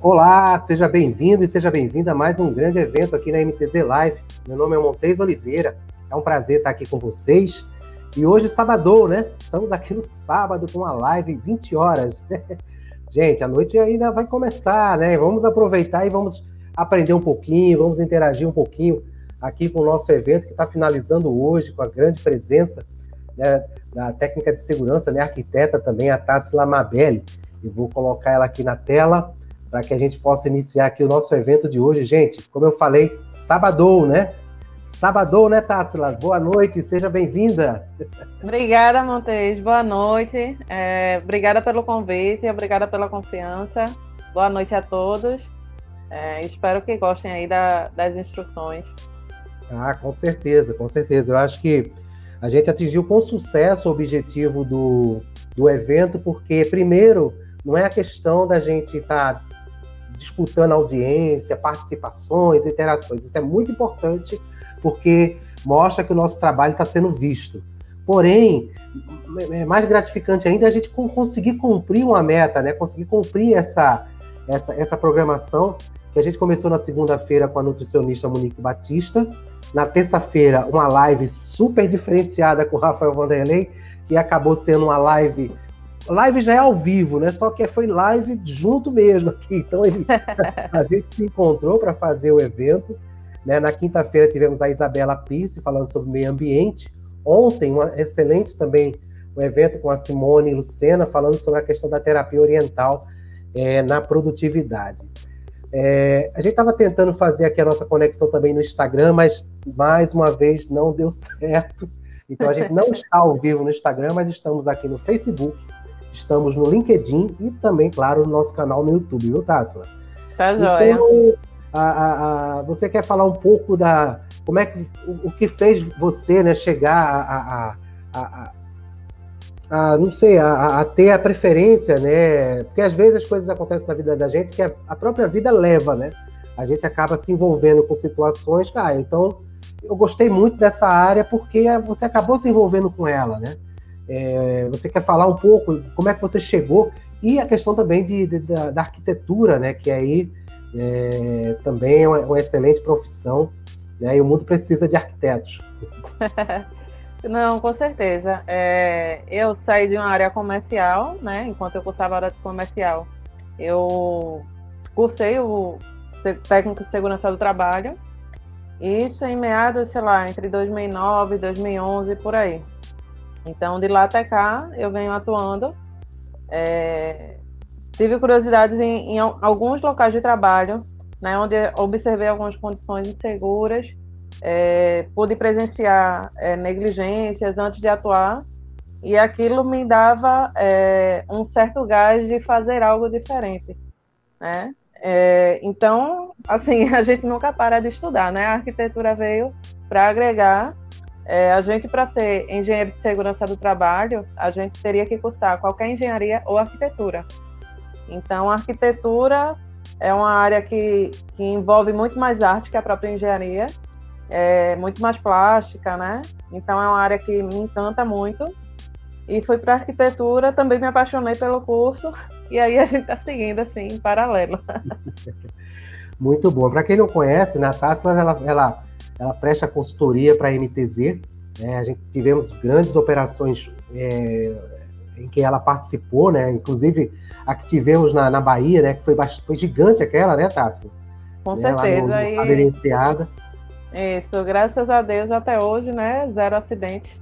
Olá, seja bem-vindo e seja bem-vinda a mais um grande evento aqui na MTZ Live. Meu nome é Montes Oliveira, é um prazer estar aqui com vocês. E hoje, sábado, né? Estamos aqui no sábado com uma live 20 horas. Gente, a noite ainda vai começar, né? Vamos aproveitar e vamos aprender um pouquinho, vamos interagir um pouquinho aqui com o nosso evento que está finalizando hoje com a grande presença né, da técnica de segurança, né, arquiteta também, a Tássila Mabelli. E vou colocar ela aqui na tela para que a gente possa iniciar aqui o nosso evento de hoje. Gente, como eu falei, sabadou, né? Sabadou, né, Tássila? Boa noite, seja bem-vinda. Obrigada, Montes. Boa noite. É, obrigada pelo convite, obrigada pela confiança. Boa noite a todos. É, espero que gostem aí da, das instruções. Ah, com certeza, com certeza. Eu acho que a gente atingiu com sucesso o objetivo do, do evento, porque, primeiro, não é a questão da gente estar tá disputando audiência, participações, interações. Isso é muito importante porque mostra que o nosso trabalho está sendo visto. Porém, é mais gratificante ainda a gente conseguir cumprir uma meta, né? Conseguir cumprir essa, essa, essa programação que a gente começou na segunda-feira com a nutricionista Monique Batista, na terça-feira uma live super diferenciada com o Rafael Vanderlei, que acabou sendo uma live live já é ao vivo, né? Só que foi live junto mesmo aqui. Então ele, a gente se encontrou para fazer o evento. Né? Na quinta-feira tivemos a Isabela Pisse falando sobre meio ambiente. Ontem, um excelente também um evento com a Simone Lucena falando sobre a questão da terapia oriental é, na produtividade. É, a gente estava tentando fazer aqui a nossa conexão também no Instagram, mas mais uma vez não deu certo. Então a gente não está ao vivo no Instagram, mas estamos aqui no Facebook, Estamos no LinkedIn e também, claro, no nosso canal no YouTube, viu, Tássila? Tá joia. Então, a, a, a, você quer falar um pouco da. Como é que. O, o que fez você né, chegar a, a não sei, a, a, ter a preferência, né? Porque às vezes as coisas acontecem na vida da gente que a, a própria vida leva, né? A gente acaba se envolvendo com situações, cara. Ah, então, eu gostei muito dessa área porque você acabou se envolvendo com ela, né? É, você quer falar um pouco como é que você chegou e a questão também de, de da, da, arquitetura, né? Que aí é, também é uma, uma, excelente profissão, né? E o mundo precisa de arquitetos. Não, com certeza. É, eu saí de uma área comercial, né? Enquanto eu cursava área comercial, eu cursei o técnico de segurança do trabalho. Isso em meados, sei lá, entre 2009 e 2011, por aí. Então, de lá até cá, eu venho atuando. É, tive curiosidades em, em, alguns locais de trabalho, né, onde observei algumas condições inseguras, é, pude presenciar é, negligências antes de atuar, e aquilo me dava é, um certo gás de fazer algo diferente. Né? É, então, assim, a gente nunca para de estudar, né? A arquitetura veio para agregar é, a gente, para ser engenheiro de segurança do trabalho, a gente teria que cursar qualquer engenharia ou arquitetura. Então, a arquitetura é uma área que, que envolve muito mais arte que a própria engenharia, é muito mais plástica, né? Então, é uma área que me encanta muito. E fui para arquitetura, também me apaixonei pelo curso, e aí a gente está seguindo assim, em paralelo. Muito bom. Para quem não conhece, Natácia, ela, ela ela presta consultoria para a MTZ. Né? A gente tivemos grandes operações é, em que ela participou, né? Inclusive a que tivemos na, na Bahia, né? Que foi, bastante, foi gigante aquela, né, Tássio? Com né? certeza. Lá no, iniciada. Isso, graças a Deus até hoje, né? Zero acidente.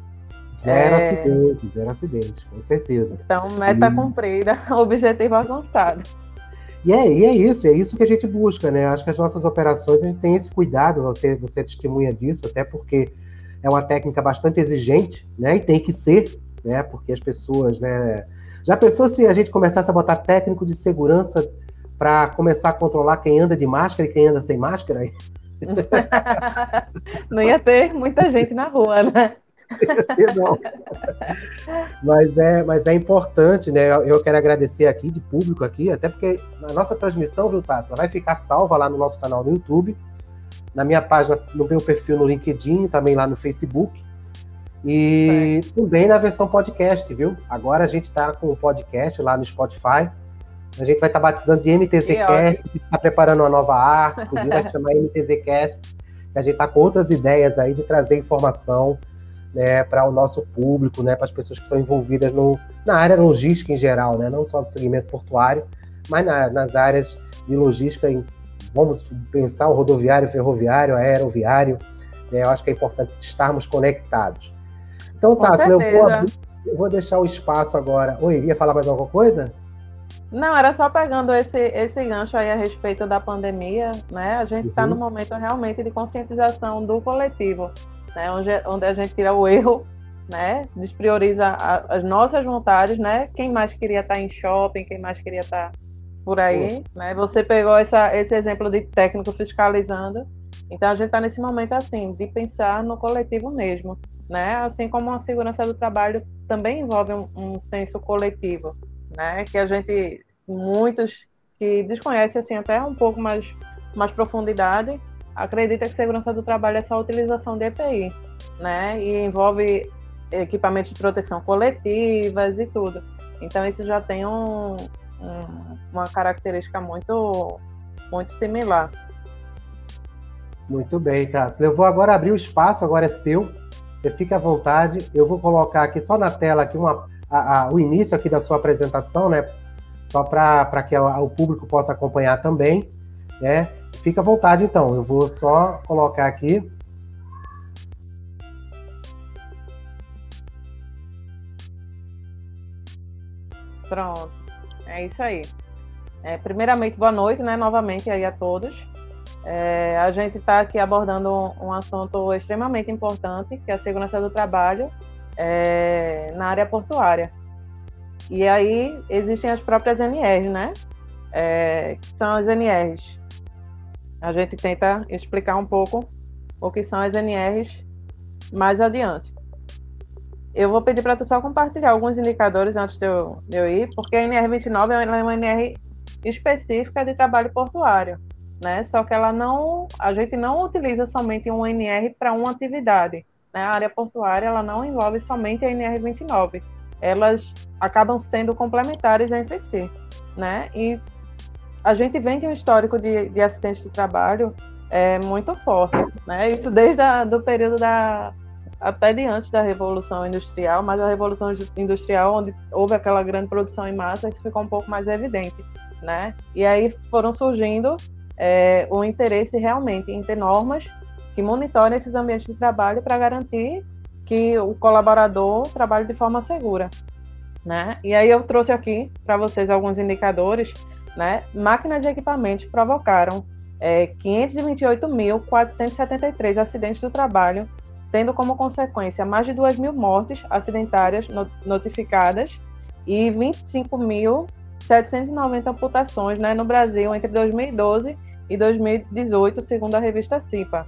Zero é... acidente, zero acidente, com certeza. Então, meta e... cumprida, objetivo alcançado. E é, e é isso, é isso que a gente busca, né? Acho que as nossas operações a gente tem esse cuidado, você, você é testemunha disso, até porque é uma técnica bastante exigente, né? E tem que ser, né? Porque as pessoas, né? Já pensou se a gente começasse a botar técnico de segurança para começar a controlar quem anda de máscara e quem anda sem máscara? Não ia ter muita gente na rua, né? mas, é, mas é importante, né? Eu quero agradecer aqui, de público aqui, até porque a nossa transmissão, viu, Tassi, vai ficar salva lá no nosso canal no YouTube, na minha página, no meu perfil no LinkedIn, também lá no Facebook. E é. também na versão podcast, viu? Agora a gente está com o podcast lá no Spotify. A gente vai estar tá batizando de MTZcast, está preparando uma nova arte, tudo vai chamar MTZcast. A gente está com outras ideias aí de trazer informação né, para o nosso público, né, para as pessoas que estão envolvidas no, na área logística em geral, né, não só do segmento portuário, mas na, nas áreas de logística, em, vamos pensar o rodoviário, ferroviário, aeroviário, né, eu acho que é importante estarmos conectados. Então tá, eu vou, eu vou deixar o espaço agora. Oi, ia falar mais alguma coisa? Não, era só pegando esse, esse gancho aí a respeito da pandemia, né? A gente está uhum. no momento realmente de conscientização do coletivo, né? Onde, onde a gente tira o erro, né? Desprioriza a, as nossas vontades, né? Quem mais queria estar tá em shopping, quem mais queria estar tá por aí, né? Você pegou essa, esse exemplo de técnico fiscalizando, então a gente está nesse momento assim de pensar no coletivo mesmo, né? Assim como a segurança do trabalho também envolve um, um senso coletivo né? Que a gente, muitos que desconhecem assim até um pouco mais, mais profundidade, acredita que segurança do trabalho é só a utilização de EPI, né? E envolve equipamentos de proteção coletivas e tudo. Então isso já tem um, um, uma característica muito, muito similar. Muito bem, Cássio. Eu vou agora abrir o espaço, agora é seu. Você fica à vontade. Eu vou colocar aqui só na tela aqui uma, a, a, o início aqui da sua apresentação, né? Só para que o público possa acompanhar também, né? Fica à vontade, então. Eu vou só colocar aqui. Pronto, é isso aí. É, primeiramente, boa noite, né? Novamente aí a todos. É, a gente está aqui abordando um, um, assunto extremamente importante, que é a segurança do trabalho, é, na área portuária. E aí existem as próprias NRs, né? É, que são as NRs. A gente tenta explicar um pouco o que são as NRs mais adiante. Eu vou pedir para tu só compartilhar alguns indicadores antes de eu, de eu ir, porque a NR29 é uma NR específica de trabalho portuário, né? Só que ela não, a gente não utiliza somente um NR para uma atividade né? A área portuária ela não envolve somente a NR29, elas acabam sendo complementares entre si, né? E a gente vem de um histórico de, de acidentes de trabalho é, muito forte, né? Isso desde a, do período da até de antes da revolução industrial, mas a revolução industrial onde houve aquela grande produção em massa, isso ficou um pouco mais evidente, né? E aí foram surgindo é, o interesse realmente em ter normas que monitora esses ambientes de trabalho para garantir que o colaborador trabalhe de forma segura. Né? E aí eu trouxe aqui para vocês alguns indicadores. Né? Máquinas e equipamentos provocaram é, 528.473 acidentes do trabalho, tendo como consequência mais de 2 mil mortes acidentárias notificadas e 25.790 amputações né, no Brasil entre 2012 e 2018, segundo a revista CIPA.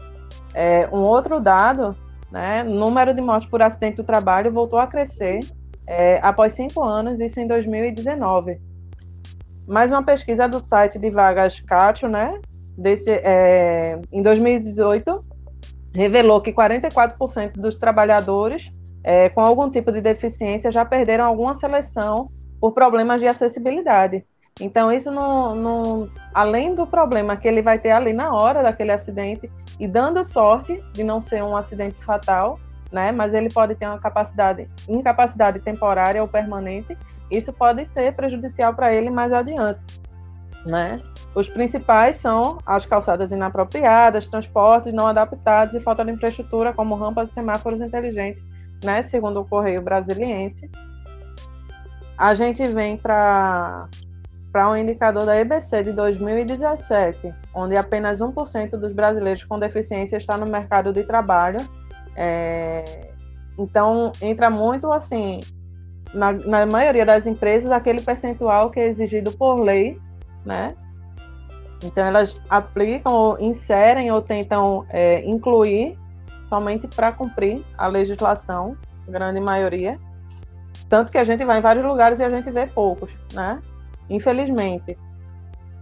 É, um outro dado, né, número de mortes por acidente do trabalho voltou a crescer é, após cinco anos, isso em 2019. Mais uma pesquisa do site de vagas Catio, né, desse, é, em 2018, revelou que 44% dos trabalhadores é, com algum tipo de deficiência já perderam alguma seleção por problemas de acessibilidade. Então, isso não, não, além do problema que ele vai ter ali na hora daquele acidente, e dando sorte de não ser um acidente fatal, né? Mas ele pode ter uma capacidade, incapacidade temporária ou permanente. Isso pode ser prejudicial para ele mais adiante, né? Os principais são as calçadas inapropriadas, transportes não adaptados e falta de infraestrutura, como rampas e semáforos inteligentes, né? Segundo o Correio Brasiliense. A gente vem para para um indicador da EBC de 2017, onde apenas 1% dos brasileiros com deficiência está no mercado de trabalho. É, então, entra muito assim, na, na, maioria das empresas, aquele percentual que é exigido por lei, né? Então, elas aplicam, ou inserem ou tentam é, incluir somente para cumprir a legislação, grande maioria. Tanto que a gente vai em vários lugares e a gente vê poucos, né? infelizmente.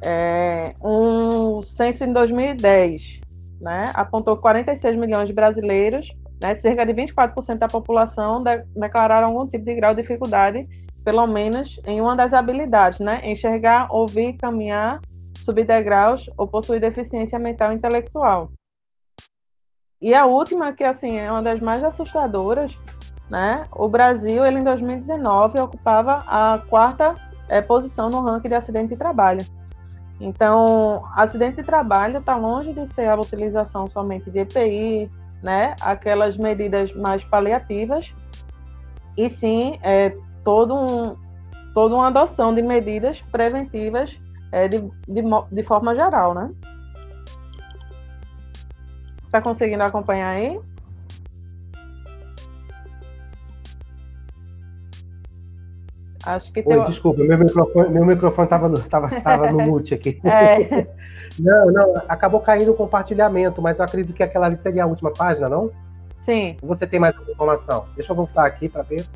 É, um censo em 2010 né, apontou 46 milhões de brasileiros, né, cerca de 24% da população de, declararam algum tipo de grau de dificuldade pelo menos em uma das habilidades, né? Enxergar, ouvir, caminhar, subir degraus ou possuir deficiência mental e intelectual. E a última, que assim é uma das mais assustadoras, né? O Brasil, ele em 2019 ocupava a quarta é, posição no ranking de acidente de trabalho. Então, acidente de trabalho está longe de ser a utilização somente de EPI, né? Aquelas medidas mais paliativas, e sim é, todo um, toda uma adoção de medidas preventivas é, de, de, de forma geral, né? Está conseguindo acompanhar aí? Acho que Oi, desculpa, meu microfone, meu microfone estava no, tava, tava no mute aqui. É. não, não, acabou caindo o compartilhamento, mas eu acredito que aquela ali seria a última página, não? Sim. Você tem mais informação? Deixa eu voltar aqui para ver.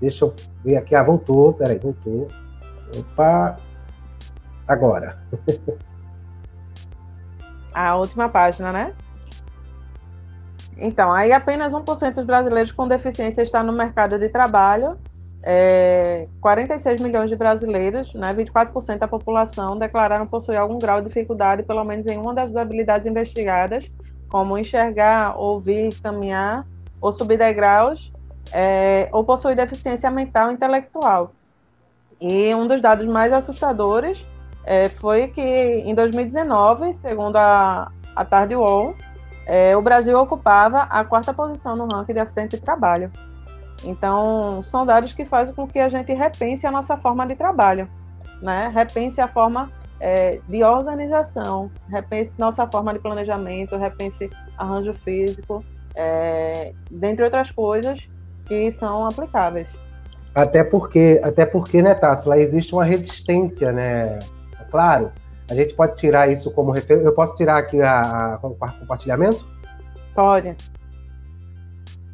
Deixa eu ver aqui. Ah, voltou. Peraí, voltou. Opa. Agora. a última página, né? Então, aí apenas 1% dos brasileiros com deficiência está no mercado de trabalho. É, 46 milhões de brasileiros, né, 24% da população, declararam possuir algum grau de dificuldade, pelo menos em uma das habilidades investigadas, como enxergar, ouvir, caminhar ou subir degraus, é, ou possuir deficiência mental e intelectual. E um dos dados mais assustadores é, foi que em 2019, segundo a, a Tarde Wall, é, o Brasil ocupava a quarta posição no ranking de acidente de trabalho. Então, são dados que fazem com que a gente repense a nossa forma de trabalho, né? repense a forma é, de organização, repense nossa forma de planejamento, repense arranjo físico, é, dentre outras coisas que são aplicáveis. Até porque, até porque, né, Tássila, existe uma resistência, né? Claro, a gente pode tirar isso como referência. Eu posso tirar aqui a, a, compartilhamento? Pode.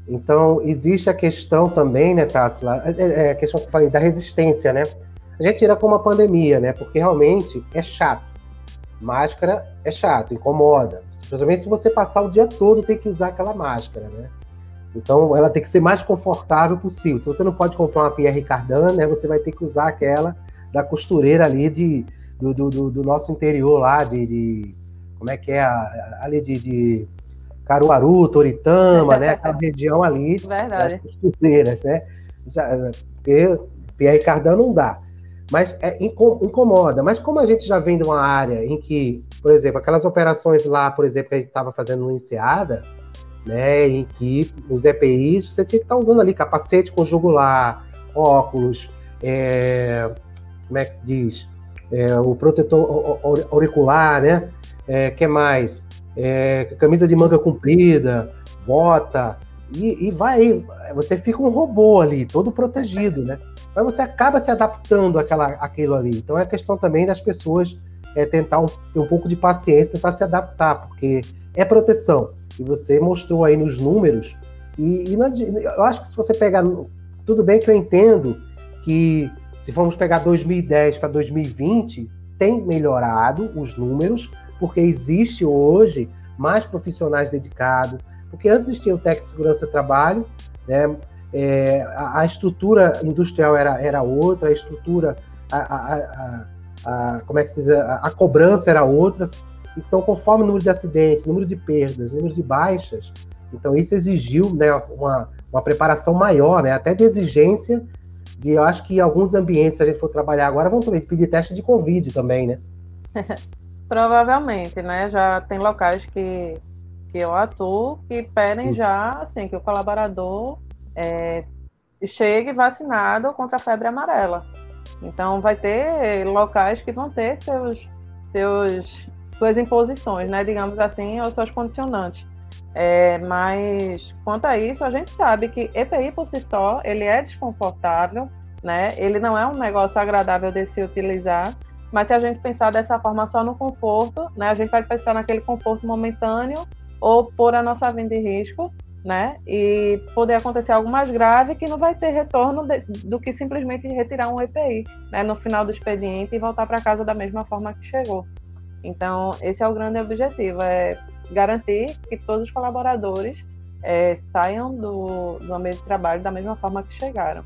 Então, existe a questão também, né, Tássila? É, é, é a questão que eu falei da resistência, né? A gente tira como uma pandemia, né? Porque realmente é chato. Máscara é chato, incomoda. Principalmente se você passar o dia todo tem que usar aquela máscara, né? Então, ela tem que ser mais confortável possível. Se você não pode comprar uma Pierre Cardin, né, você vai ter que usar aquela da costureira ali de, do, do, do nosso interior lá, de, de, como é que é, ali de, de Caruaru, Toritama, né, aquela região ali Verdade. das costureiras, né? Já, porque Pierre Cardin não dá. Mas é, incomoda. Mas como a gente já vem de uma área em que, por exemplo, aquelas operações lá, por exemplo, que a gente estava fazendo no Enseada, né, em que os EPIs você tinha que estar tá usando ali capacete com jugular, óculos, é, como é que se diz? É, o protetor auricular, né? É, que mais? É, camisa de manga comprida, bota, e, e vai, você fica um robô ali, todo protegido, né? Mas você acaba se adaptando àquela, àquilo ali. Então é questão também das pessoas é, tentar um, ter um pouco de paciência, tentar se adaptar, porque é proteção que você mostrou aí nos números. E, e não, eu acho que se você pegar. Tudo bem que eu entendo que se formos pegar 2010 para 2020, tem melhorado os números, porque existe hoje mais profissionais dedicados. Porque antes existia o técnico de segurança do trabalho, né? É, a, a, estrutura industrial era, era outra, a estrutura, a, a, a como é que se diz, a, cobrança era outra, então, conforme o número de acidentes, número de perdas, número de baixas, então isso exigiu né, uma, uma preparação maior, né, até de exigência de, eu acho que alguns ambientes, se a gente for trabalhar agora, vão pedir teste de Covid também, né? Provavelmente, né? Já tem locais que, que eu atuo que pedem já, assim, que o colaborador é, chegue vacinado contra a febre amarela. Então, vai ter locais que vão ter seus, seus suas imposições, né, digamos assim, ou suas condicionantes. É, mas quanto a isso, a gente sabe que EPI por si só ele é desconfortável, né? Ele não é um negócio agradável de se utilizar. Mas se a gente pensar dessa forma só no conforto, né? A gente vai pensar naquele conforto momentâneo ou pôr a nossa vida em risco, né? E poder acontecer algo mais grave que não vai ter retorno de, do que simplesmente retirar um EPI, né? No final do expediente e voltar para casa da mesma forma que chegou. Então, esse é o grande objetivo, é garantir que todos os colaboradores é, saiam do, do ambiente de trabalho da mesma forma que chegaram.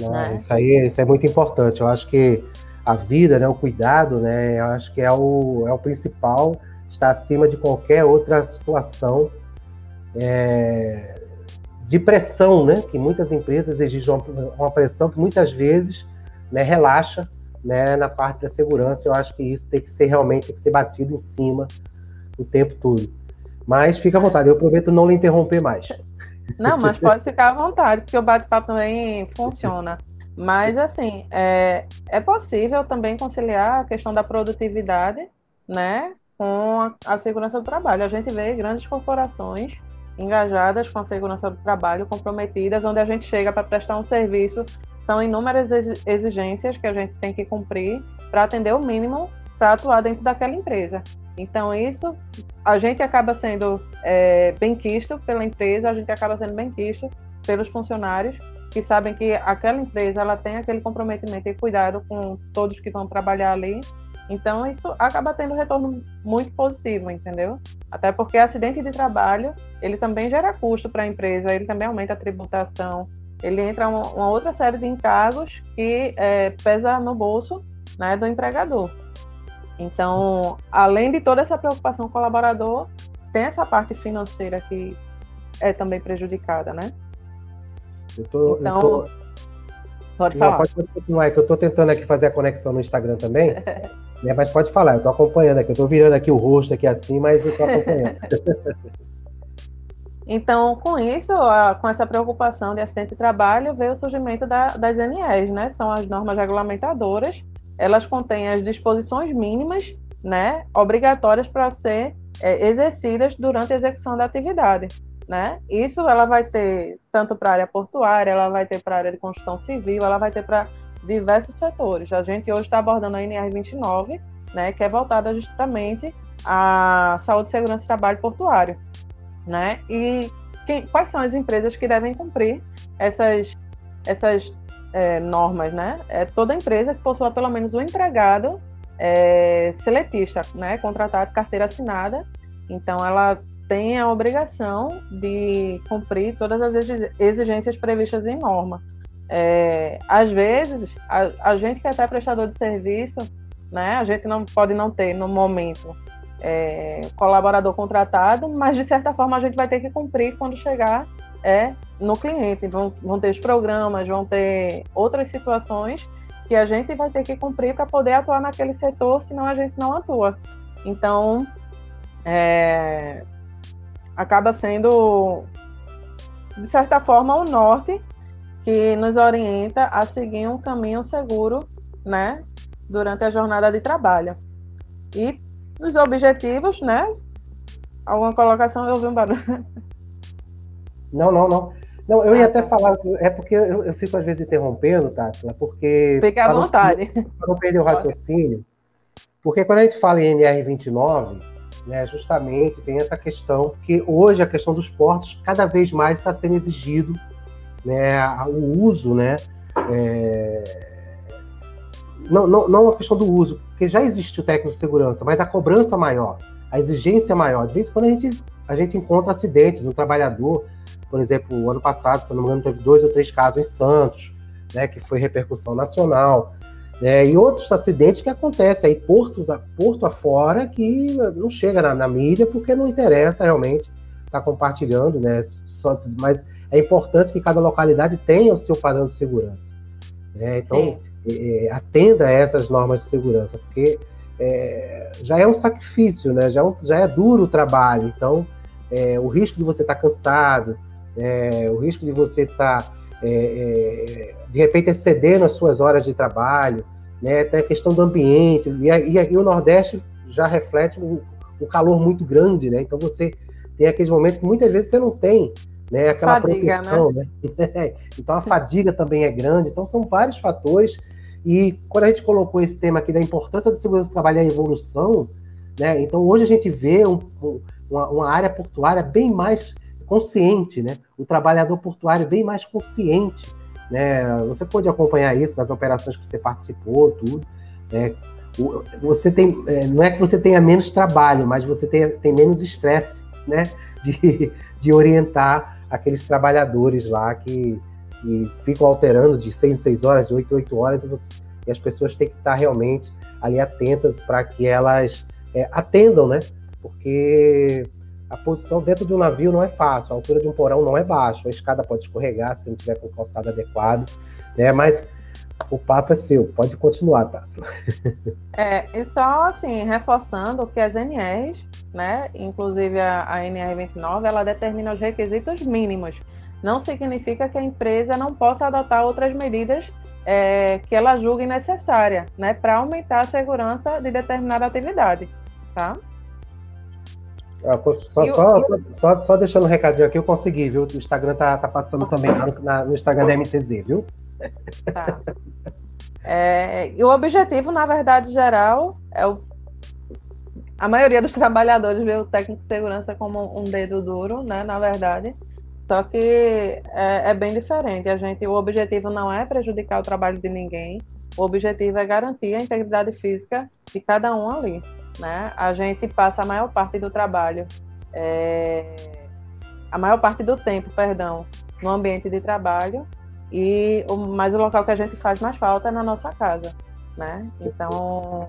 Né? Isso aí isso é muito importante. Eu acho que a vida, né, o cuidado, né, eu acho que é o, é o principal, está acima de qualquer outra situação é, de pressão, né, que muitas empresas exigem uma, uma pressão que muitas vezes né, relaxa né, na parte da segurança. Eu acho que isso tem que ser realmente tem que ser batido em cima o tempo todo. Mas fica à vontade, eu prometo não lhe interromper mais. Não, mas pode ficar à vontade, porque o bate-papo também funciona. Mas, assim, é, é possível também conciliar a questão da produtividade, né, com a, a segurança do trabalho. A gente vê grandes corporações engajadas com a segurança do trabalho, comprometidas, onde a gente chega para prestar um serviço, são inúmeras exigências que a gente tem que cumprir para atender o mínimo para atuar dentro daquela empresa. Então, isso, a gente acaba sendo é, bem quisto pela empresa, a gente acaba sendo bem quisto pelos funcionários, que sabem que aquela empresa ela tem aquele comprometimento e cuidado com todos que vão trabalhar ali. Então, isso acaba tendo um retorno muito positivo, entendeu? Até porque acidente de trabalho, ele também gera custo para a empresa, ele também aumenta a tributação, ele entra uma, uma outra série de encargos que é, pesa no bolso né, do empregador. Então, além de toda essa preocupação com o colaborador, tem essa parte financeira que é também prejudicada, né? Eu tô, então, eu tô... pode falar. Não, pode continuar, é que eu estou tentando aqui fazer a conexão no Instagram também, né? mas pode falar, eu estou acompanhando aqui, eu estou virando aqui o rosto aqui assim, mas eu estou acompanhando. Então, com isso, com essa preocupação de acidente de trabalho, veio o surgimento da, das NEs, né? São as normas regulamentadoras, elas contêm as disposições mínimas, né, obrigatórias para ser é, exercidas durante a execução da atividade, né? Isso ela vai ter tanto para a área portuária, ela vai ter para a área de construção civil, ela vai ter para diversos setores. A gente hoje está abordando a NR 29, né, que é voltada justamente à saúde, segurança e trabalho portuário, né? E quem, quais são as empresas que devem cumprir essas essas é, normas, né? É toda empresa que possua pelo menos um empregado é, seletista, né? Contratado, carteira assinada. Então, ela tem a obrigação de cumprir todas as exigências previstas em norma. É, às vezes, a, a, gente que é até prestador de serviço, né? A gente não pode não ter no momento é, colaborador contratado, mas de certa forma a gente vai ter que cumprir quando chegar é no cliente. Vão, vão ter os programas, vão ter outras situações que a gente vai ter que cumprir para poder atuar naquele setor, senão a gente não atua. Então, é, acaba sendo, de certa forma, o norte que nos orienta a seguir um caminho seguro, né, durante a jornada de trabalho. E os objetivos, né? Alguma colocação? Eu ouvi um barulho. Não, não, não. Não, eu ia ah, até tá. falar, é porque eu, eu fico às vezes interrompendo, Tássila, porque. Fique à vontade. Para não perder o raciocínio, porque quando a gente fala em NR29, né, justamente tem essa questão, porque hoje a questão dos portos cada vez mais está sendo exigido né, o uso, né? É... Não, não, não a questão do uso, porque já existe o técnico de segurança, mas a cobrança maior, a exigência maior. De vez em quando a gente, a gente encontra acidentes, um trabalhador por exemplo, o ano passado, se não me engano, teve dois ou três casos em Santos, né, que foi repercussão nacional. Né, e outros acidentes que acontecem aí, portos, porto afora, que não chega na, na mídia porque não interessa realmente estar tá compartilhando, né? Só, mas é importante que cada localidade tenha o seu padrão de segurança. Né? Então, é, atenda a essas normas de segurança, porque é, já é um sacrifício, né? já, é já é duro o trabalho. Então, é, o risco de você estar tá cansado, é, o risco de você estar, tá, é, é, de repente, excedendo as suas horas de trabalho, né? Tem a questão do ambiente, e, e, e o Nordeste já reflete um, um, calor muito grande, né? Então você tem aqueles momentos que muitas vezes você não tem né, aquela fadiga, proteção, né? né? então a fadiga também é grande, então são vários fatores. E quando a gente colocou esse tema aqui da importância da segurança do trabalho e a evolução, né? Então hoje a gente vê um, um, uma, uma área portuária bem mais consciente, né? O trabalhador portuário bem mais consciente, né? Você pode acompanhar isso nas operações que você participou, tudo. Né? Você tem, é, não é que você tenha menos trabalho, mas você tem, tem menos estresse, né? De, de orientar aqueles trabalhadores lá que, que ficam alterando de 6 em 6 horas, de 8 em 8 horas, e, você, e as pessoas têm que estar realmente ali atentas para que elas é, atendam, né? Porque a posição dentro de um navio não é fácil, a altura de um porão não é baixa, a escada pode escorregar se não tiver com o calçado adequado, né? Mas o papo é seu, pode continuar, Tássila. É, e só assim, reforçando que as NRs, né, inclusive a, a NR29, ela determina os requisitos mínimos. Não significa que a empresa não possa adotar outras medidas é, que ela julgue necessária, né, para aumentar a segurança de determinada atividade, tá? Ah, só, só. Só, só, deixando um recadinho aqui, eu consegui, viu? O Instagram tá, tá passando também lá no, na, no Instagram da MTZ, viu? Tá. É, e o objetivo, na verdade, geral, é o. A maioria dos trabalhadores vê o técnico de segurança como um dedo duro, né? Na verdade. Só que é, é bem diferente. A gente, o objetivo não é prejudicar o trabalho de ninguém. O objetivo é garantir a integridade física de cada um ali. Né? A gente passa a maior parte do trabalho, é, a maior parte do tempo, perdão, no ambiente de trabalho e o, mas o local que a gente faz mais falta é na nossa casa, né? Então,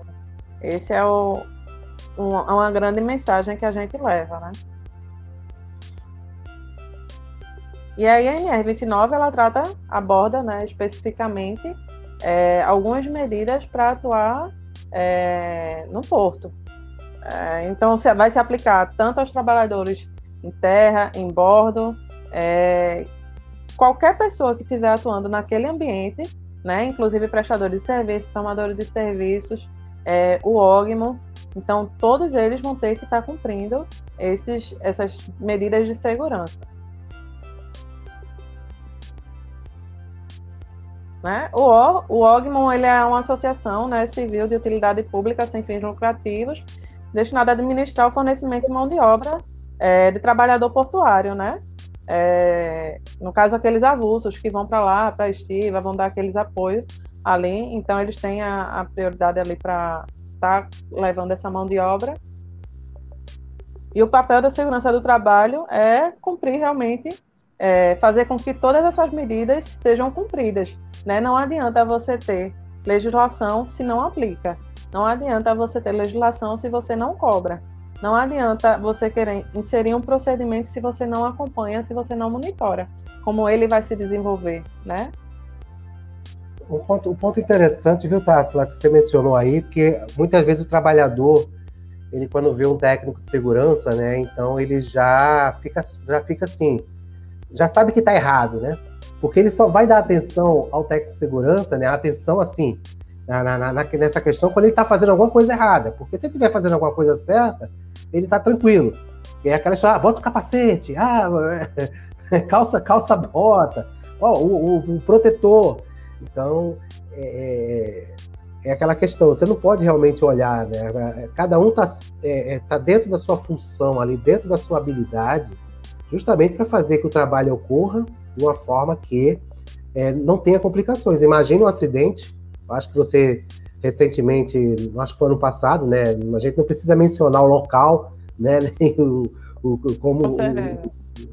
esse é o, é uma grande mensagem que a gente leva, né? E a NR29 ela trata, aborda, né, especificamente é, algumas medidas para atuar é, no porto. É, então vai se aplicar tanto aos trabalhadores em terra, em bordo, é, qualquer pessoa que estiver atuando naquele ambiente, né, inclusive prestadores de serviços, tomadores de serviços, é, o OGMO, então todos eles vão ter que estar cumprindo esses, essas medidas de segurança. Né? O, o OGMON ele é uma associação né, civil de utilidade pública sem fins lucrativos, destinada a administrar o fornecimento de mão de obra é, de trabalhador portuário, né? é, no caso, aqueles avulsos que vão para lá, para a estiva, vão dar aqueles apoios ali, então eles têm a, a prioridade ali para estar tá levando essa mão de obra. E o papel da segurança do trabalho é cumprir realmente, é, fazer com que todas essas medidas sejam cumpridas. Né? Não adianta você ter legislação se não aplica. Não adianta você ter legislação se você não cobra. Não adianta você querer inserir um procedimento se você não acompanha, se você não monitora como ele vai se desenvolver, né? Um ponto, ponto interessante, viu, Tássila, que você mencionou aí, porque muitas vezes o trabalhador, ele quando vê um técnico de segurança, né, então ele já fica, já fica assim, já sabe que está errado, né? Porque ele só vai dar atenção ao técnico de segurança, né? Atenção assim, na, na, na, nessa questão quando ele está fazendo alguma coisa errada. Porque se ele estiver fazendo alguma coisa certa, ele está tranquilo. E é aquela história, ah, bota o capacete, ah, calça, calça bota, ó, oh, o, o, o, protetor. Então, é, é, é, aquela questão, você não pode realmente olhar, né? Cada um está é, é, tá dentro da sua função ali, dentro da sua habilidade, justamente para fazer que o trabalho ocorra de uma forma que é, não tenha complicações. Imagine um acidente Acho que você recentemente, acho que foi ano passado, né? A gente não precisa mencionar o local, né? Nem o, o como, o,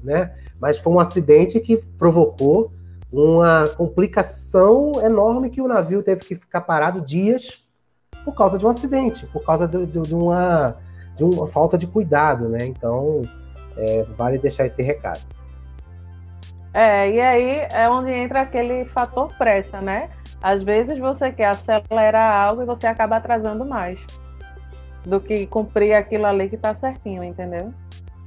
né? Mas foi um acidente que provocou uma complicação enorme que o navio teve que ficar parado dias por causa de um acidente, por causa de, de, de uma, de uma falta de cuidado, né? Então, é, vale deixar esse recado. É, e aí é onde entra aquele fator pressa, né? Às vezes você quer acelerar algo e você acaba atrasando mais do que cumprir aquilo ali que está certinho, entendeu?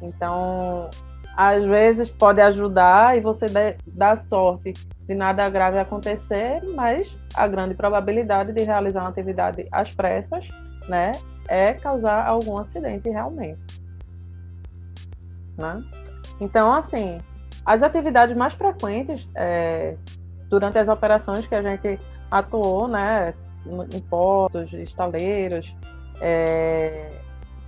Então, às vezes pode ajudar e você dá sorte de nada grave acontecer, mas a grande probabilidade de realizar uma atividade às pressas, né, é causar algum acidente realmente. Né? Então, assim, as atividades mais frequentes é, durante as operações que a gente atuou, né, em portos, estaleiros, é,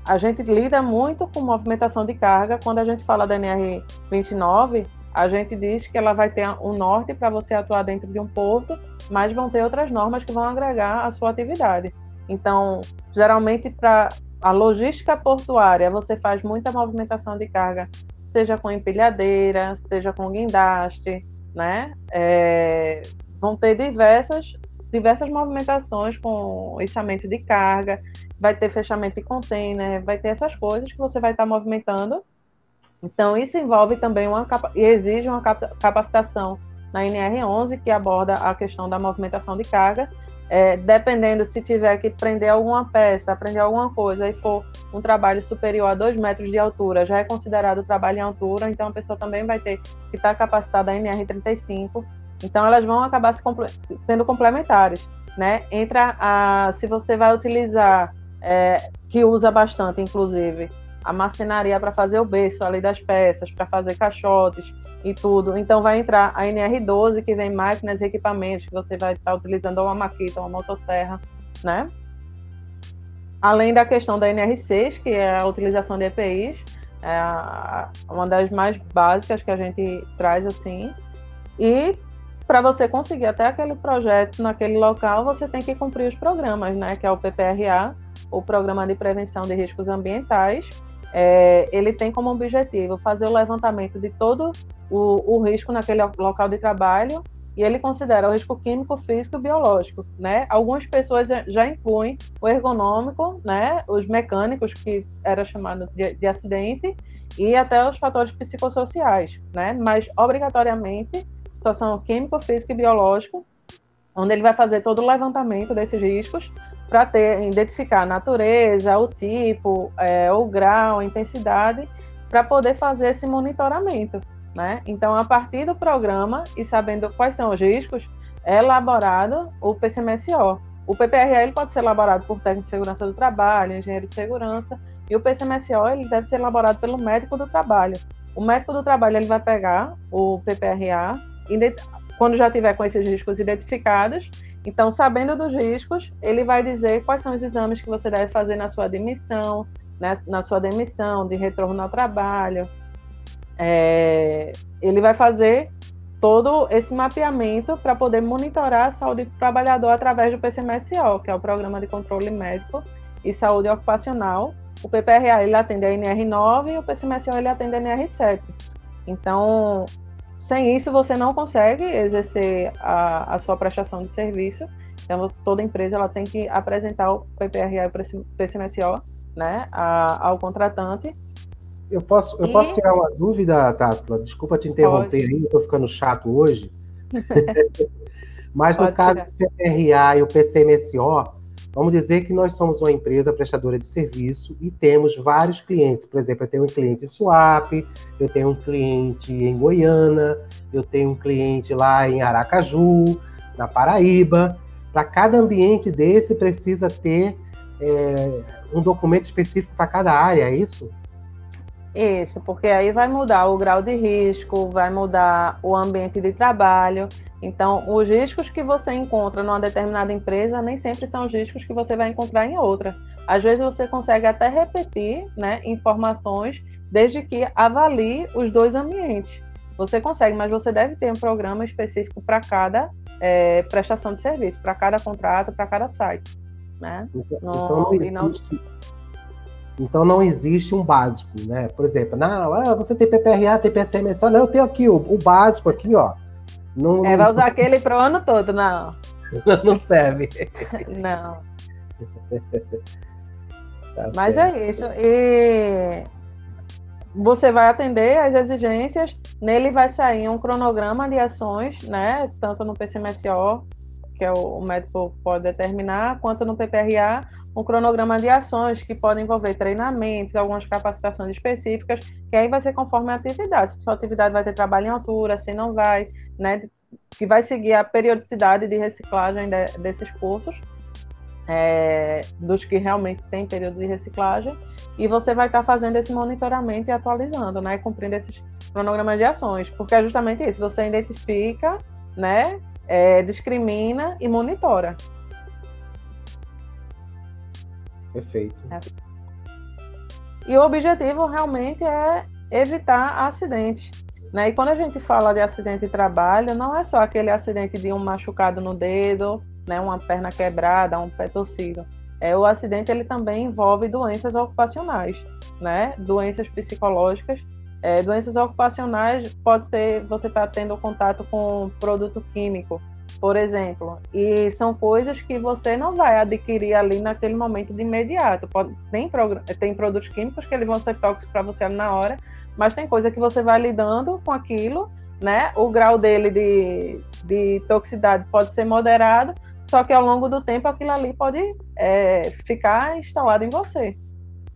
a gente lida muito com movimentação de carga. Quando a gente fala da NR 29, a gente diz que ela vai ter um norte para você atuar dentro de um porto, mas vão ter outras normas que vão agregar a sua atividade. Então, geralmente para a logística portuária, você faz muita movimentação de carga, seja com empilhadeira, seja com guindaste, né? É, vão ter diversas diversas movimentações com içamento de carga, vai ter fechamento de container, vai ter essas coisas que você vai estar movimentando. Então, isso envolve também uma e exige uma capacitação na NR11 que aborda a questão da movimentação de carga. É, dependendo se tiver que prender alguma peça, prender alguma coisa e for um trabalho superior a 2 metros de altura, já é considerado trabalho em altura, então a pessoa também vai ter que estar capacitada a NR35 então elas vão acabar se sendo complementares, né? Entra a, se você vai utilizar, é, que usa bastante, inclusive, a marcenaria para fazer o berço ali das peças, para fazer caixotes e tudo. Então vai entrar a NR12, que vem máquinas e equipamentos que você vai estar utilizando uma maquita, uma motosserra, né? Além da questão da NR6, que é a utilização de EPIs, é uma das mais básicas que a gente traz assim. E para você conseguir até aquele projeto naquele local, você tem que cumprir os programas, né? Que é o PPRA, o Programa de Prevenção de Riscos Ambientais. É, ele tem como objetivo fazer o levantamento de todo o, o risco naquele local de trabalho e ele considera o risco químico, físico e biológico, né? Algumas pessoas já incluem o ergonômico, né? Os mecânicos, que era chamado de, de acidente, e até os fatores psicossociais, né? Mas, obrigatoriamente, situação químico, físico e biológico, onde ele vai fazer todo o levantamento desses riscos para identificar a natureza, o tipo, é, o grau, a intensidade, para poder fazer esse monitoramento. Né? Então, a partir do programa e sabendo quais são os riscos, é elaborado o PCMSO. O PPRA ele pode ser elaborado por técnico de segurança do trabalho, engenheiro de segurança, e o PCMSO ele deve ser elaborado pelo médico do trabalho. O médico do trabalho ele vai pegar o PPRA, quando já tiver com esses riscos identificados, então, sabendo dos riscos, ele vai dizer quais são os exames que você deve fazer na sua demissão, né, na sua demissão, de retorno ao trabalho. É, ele vai fazer todo esse mapeamento para poder monitorar a saúde do trabalhador através do PCMSO, que é o Programa de Controle Médico e Saúde Ocupacional. O PPRA ele atende a NR9 e o PCMSO ele atende a NR7. Então, sem isso, você não consegue exercer a, a sua prestação de serviço. Então, toda empresa ela tem que apresentar o PPRA e o PCMSO né, a, ao contratante. Eu posso, eu e... posso tirar uma dúvida, Tássila? Desculpa te interromper aí, estou ficando chato hoje. Mas no caso do PPRA e o PCMSO, Vamos dizer que nós somos uma empresa prestadora de serviço e temos vários clientes. Por exemplo, eu tenho um cliente em Suape, eu tenho um cliente em Goiânia, eu tenho um cliente lá em Aracaju, na Paraíba. Para cada ambiente desse precisa ter é, um documento específico para cada área, é isso? Isso, porque aí vai mudar o grau de risco, vai mudar o ambiente de trabalho. Então, os riscos que você encontra numa determinada empresa nem sempre são os riscos que você vai encontrar em outra. Às vezes você consegue até repetir né, informações desde que avalie os dois ambientes. Você consegue, mas você deve ter um programa específico para cada é, prestação de serviço, para cada contrato, para cada site. Né? Então, no, então não existe, então não existe um básico, né? Por exemplo, não, ah, você tem PPRA, tem PSM, só não, eu tenho aqui o, o básico aqui, ó. Não, é, vai usar aquele pro ano todo, não. não serve. não. Tá Mas é certo. é isso. E você vai atender às exigências, nele vai sair um cronograma de ações, né? Tanto no PCMSO, que é o, o médico pode determinar, quanto no PPRA, um cronograma de ações que podem envolver treinamentos, algumas capacitações específicas, que aí vai ser conforme a atividade. Se sua atividade vai ter trabalho em altura, se não vai, né? Que vai seguir a periodicidade de reciclagem de, desses cursos, é, dos que realmente têm período de reciclagem, e você vai estar fazendo esse monitoramento e atualizando, né? Cumprindo esses cronogramas de ações, porque é justamente isso, você identifica, né? É, discrimina e monitora. Perfeito. É. E o objetivo realmente é evitar acidentes. Né? E quando a gente fala de acidente de trabalho, não é só aquele acidente de um machucado no dedo, né? uma perna quebrada, um pé torcido. É, o acidente ele também envolve doenças ocupacionais, né? doenças psicológicas É, doenças ocupacionais pode ser você está tendo contato com produto químico, por exemplo, e são coisas que você não vai adquirir ali naquele momento de imediato. Pode, tem, tem produtos químicos que eles vão ser tóxicos para você na hora, mas tem coisa que você vai lidando com aquilo, né? O grau dele de, de toxicidade pode ser moderado, só que ao longo do tempo aquilo ali pode é, ficar instalado em você,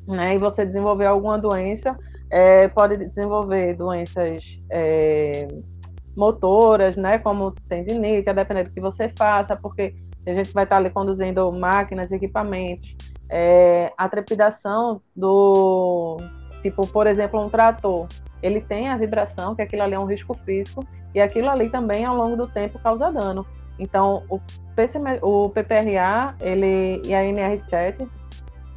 né? E você desenvolver alguma doença, é, pode desenvolver doenças é, motoras, né? Como tendinite, a depender do que você faça, porque a gente vai estar ali conduzindo máquinas, equipamentos, é, a trepidação do tipo, por exemplo, um trator, ele tem a vibração, que aquilo ali é um risco físico, e aquilo ali também ao longo do tempo causa dano. Então, o, PCM, o PPRA ele, e a NR7,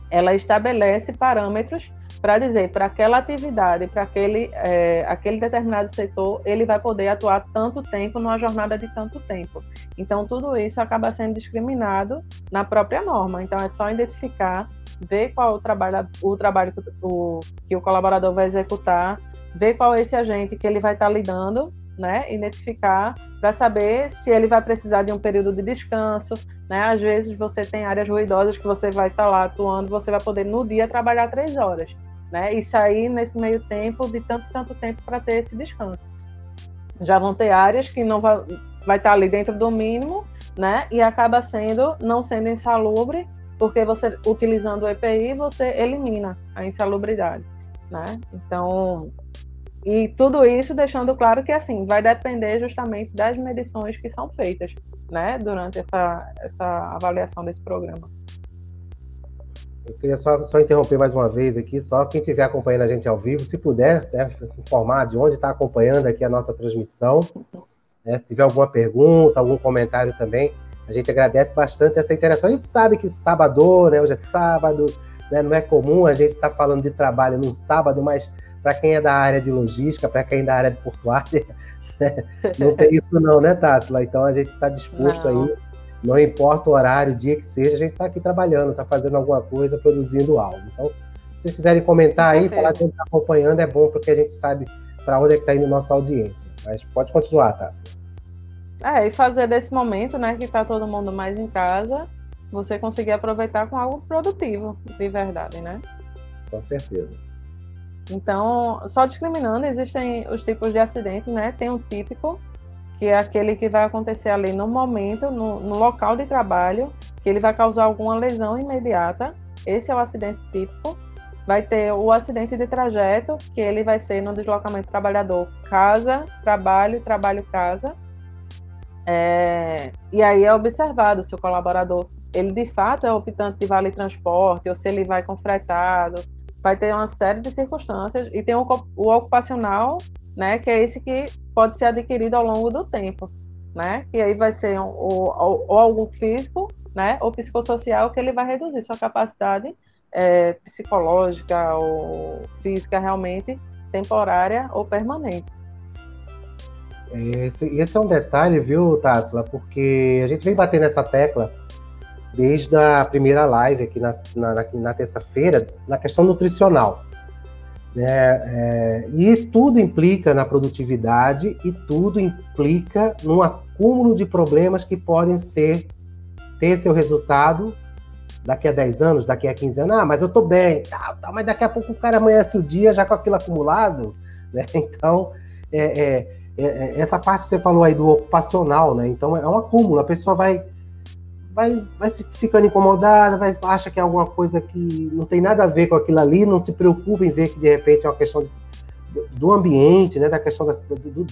ela estabelece parâmetros para dizer para aquela atividade, para aquele, é, aquele determinado setor, ele vai poder atuar tanto tempo numa jornada de tanto tempo. Então, tudo isso acaba sendo discriminado na própria norma. Então, é só identificar, ver qual o trabalho, o trabalho que o, que o colaborador vai executar, ver qual é esse agente que ele vai estar lidando né, identificar para saber se ele vai precisar de um período de descanso, né? Às vezes você tem áreas ruidosas que você vai estar lá atuando, você vai poder no dia trabalhar três horas né? E sair nesse meio tempo de tanto tanto tempo para ter esse descanso. Já vão ter áreas que não vai, vai estar ali dentro do mínimo, né? E acaba sendo não sendo insalubre, porque você utilizando o EPI você elimina a insalubridade, né? Então e tudo isso deixando claro que assim vai depender justamente das medições que são feitas, né? Durante essa essa avaliação desse programa. Eu queria só, só interromper mais uma vez aqui, só quem estiver acompanhando a gente ao vivo, se puder, né, informar de onde está acompanhando aqui a nossa transmissão. Né, se tiver alguma pergunta, algum comentário também, a gente agradece bastante essa interação. A gente sabe que sábado, né, hoje é sábado, né, não é comum a gente estar tá falando de trabalho no sábado, mas para quem é da área de logística, para quem é da área de portuária, né, não tem isso não, né, Tássila? Então a gente está disposto não. aí não importa o horário, o dia que seja, a gente está aqui trabalhando, está fazendo alguma coisa, produzindo algo. Então, se vocês quiserem comentar aí, falar que a gente está acompanhando, é bom porque a gente sabe para onde é que está indo nossa audiência. Mas pode continuar, Tássia. É, e fazer desse momento, né, que está todo mundo mais em casa, você conseguir aproveitar com algo produtivo, de verdade, né? Com certeza. Então, só discriminando, existem os tipos de acidentes, né? Tem um típico, que é aquele que vai acontecer ali no momento, no, no, local de trabalho, que ele vai causar alguma lesão imediata. Esse é o acidente típico. Vai ter o acidente de trajeto, que ele vai ser no deslocamento trabalhador casa, trabalho, trabalho, casa. É, e aí é observado se o colaborador, ele de fato é optante de vale transporte, ou se ele vai com fretado. Vai ter uma série de circunstâncias. E tem o, o ocupacional, né, que é esse que pode ser adquirido ao longo do tempo, né? E aí vai ser um, ou, ou físico, né, ou psicossocial que ele vai reduzir sua capacidade é, psicológica ou física realmente temporária ou permanente. Esse, esse é um detalhe, viu, Tássila? Porque a gente vem batendo essa tecla desde a primeira live aqui na, na, na terça-feira, na questão nutricional. Né? É, e tudo implica na produtividade e tudo implica num acúmulo de problemas que podem ser ter seu resultado daqui a 10 anos, daqui a 15 anos. Ah, mas eu tô bem, tal, tal, mas daqui a pouco o cara amanhece o dia já com aquilo acumulado. Né? Então, é, é, é, é essa parte que você falou aí do ocupacional, né? Então é um acúmulo, a pessoa vai vai, vai se ficando incomodada, vai, acha que é alguma coisa que não tem nada a ver com aquilo ali, não se preocupa em ver que de repente é uma questão de, do ambiente, né, da questão da, do, do,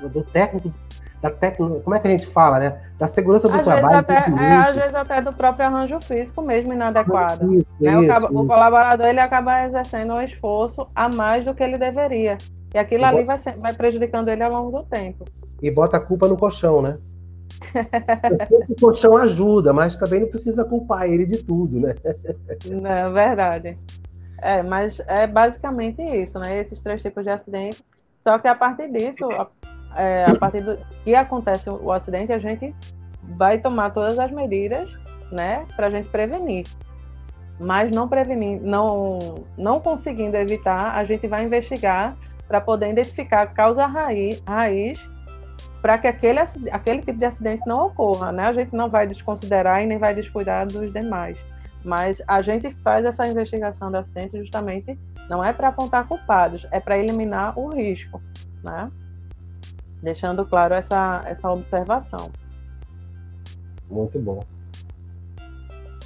do, do técnico, da técnica, como é que a gente fala, né? Da segurança do às trabalho. Até, é, às vezes até do próprio arranjo físico mesmo inadequado. Isso, né? isso, o, o, colaborador ele acaba exercendo um esforço a mais do que ele deveria. E aquilo e ali bota... vai, vai prejudicando ele ao longo do tempo. E bota a culpa no colchão, né? O colchão ajuda, mas também não precisa culpar ele de tudo, né? Não, é verdade. É, mas é basicamente isso, né? Esses três tipos de acidente. Só que a partir disso, a, é, a partir do que acontece o acidente, a gente vai tomar todas as medidas, né, para a gente prevenir. mas não prevenindo, não, não conseguindo evitar, a gente vai investigar para poder identificar causa raiz, raiz para que aquele, aquele tipo de acidente não ocorra, né? A gente não vai desconsiderar e nem vai descuidar dos demais. Mas a gente faz essa investigação do acidente justamente não é para apontar culpados, é para eliminar o risco, né? Deixando claro essa, essa observação. Muito bom.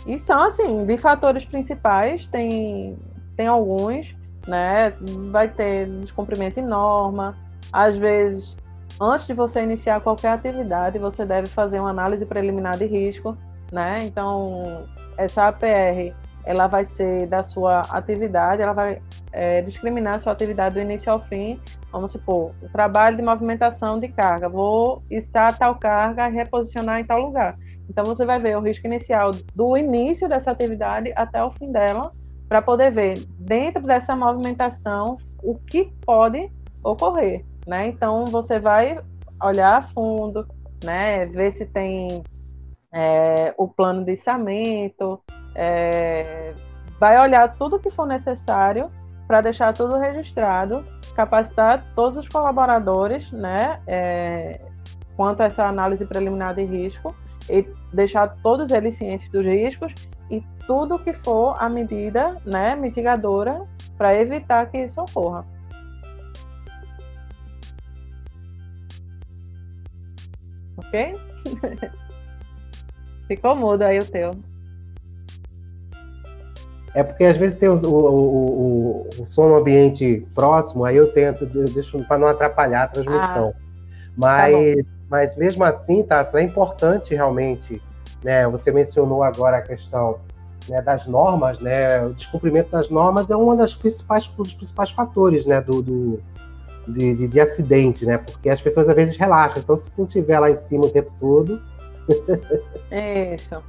E são, assim, de fatores principais, tem, tem alguns, né? Vai ter descumprimento de norma, às vezes antes de você iniciar qualquer atividade, você deve fazer uma análise preliminar de risco, né? Então, essa APR, ela vai ser da sua atividade, ela vai é, discriminar a sua atividade do início ao fim. Vamos supor, o trabalho de movimentação de carga, vou estar tal carga e reposicionar em tal lugar. Então, você vai ver o risco inicial do início dessa atividade até o fim dela, para poder ver, dentro dessa movimentação, o que pode ocorrer né? Então você vai olhar a fundo, né? Ver se tem é, o plano de içamento, é, vai olhar tudo que for necessário para deixar tudo registrado, capacitar todos os colaboradores, né? É, quanto a essa análise preliminar de risco e deixar todos eles cientes dos riscos e tudo que for a medida, né, mitigadora para evitar que isso ocorra. Ok? Ficou mudo aí o teu. É porque às vezes tem o, o, o, o som no ambiente próximo, aí eu tento, deixo para não atrapalhar a transmissão. Ah, mas, tá mas mesmo assim, tá, é importante realmente, né? Você mencionou agora a questão né, das normas, né? O descumprimento das normas é um das principais, dos principais fatores, né, do, do de, de, de, acidente, né? Porque as pessoas às vezes relaxam. Então, se não tiver lá em cima o tempo todo. Isso.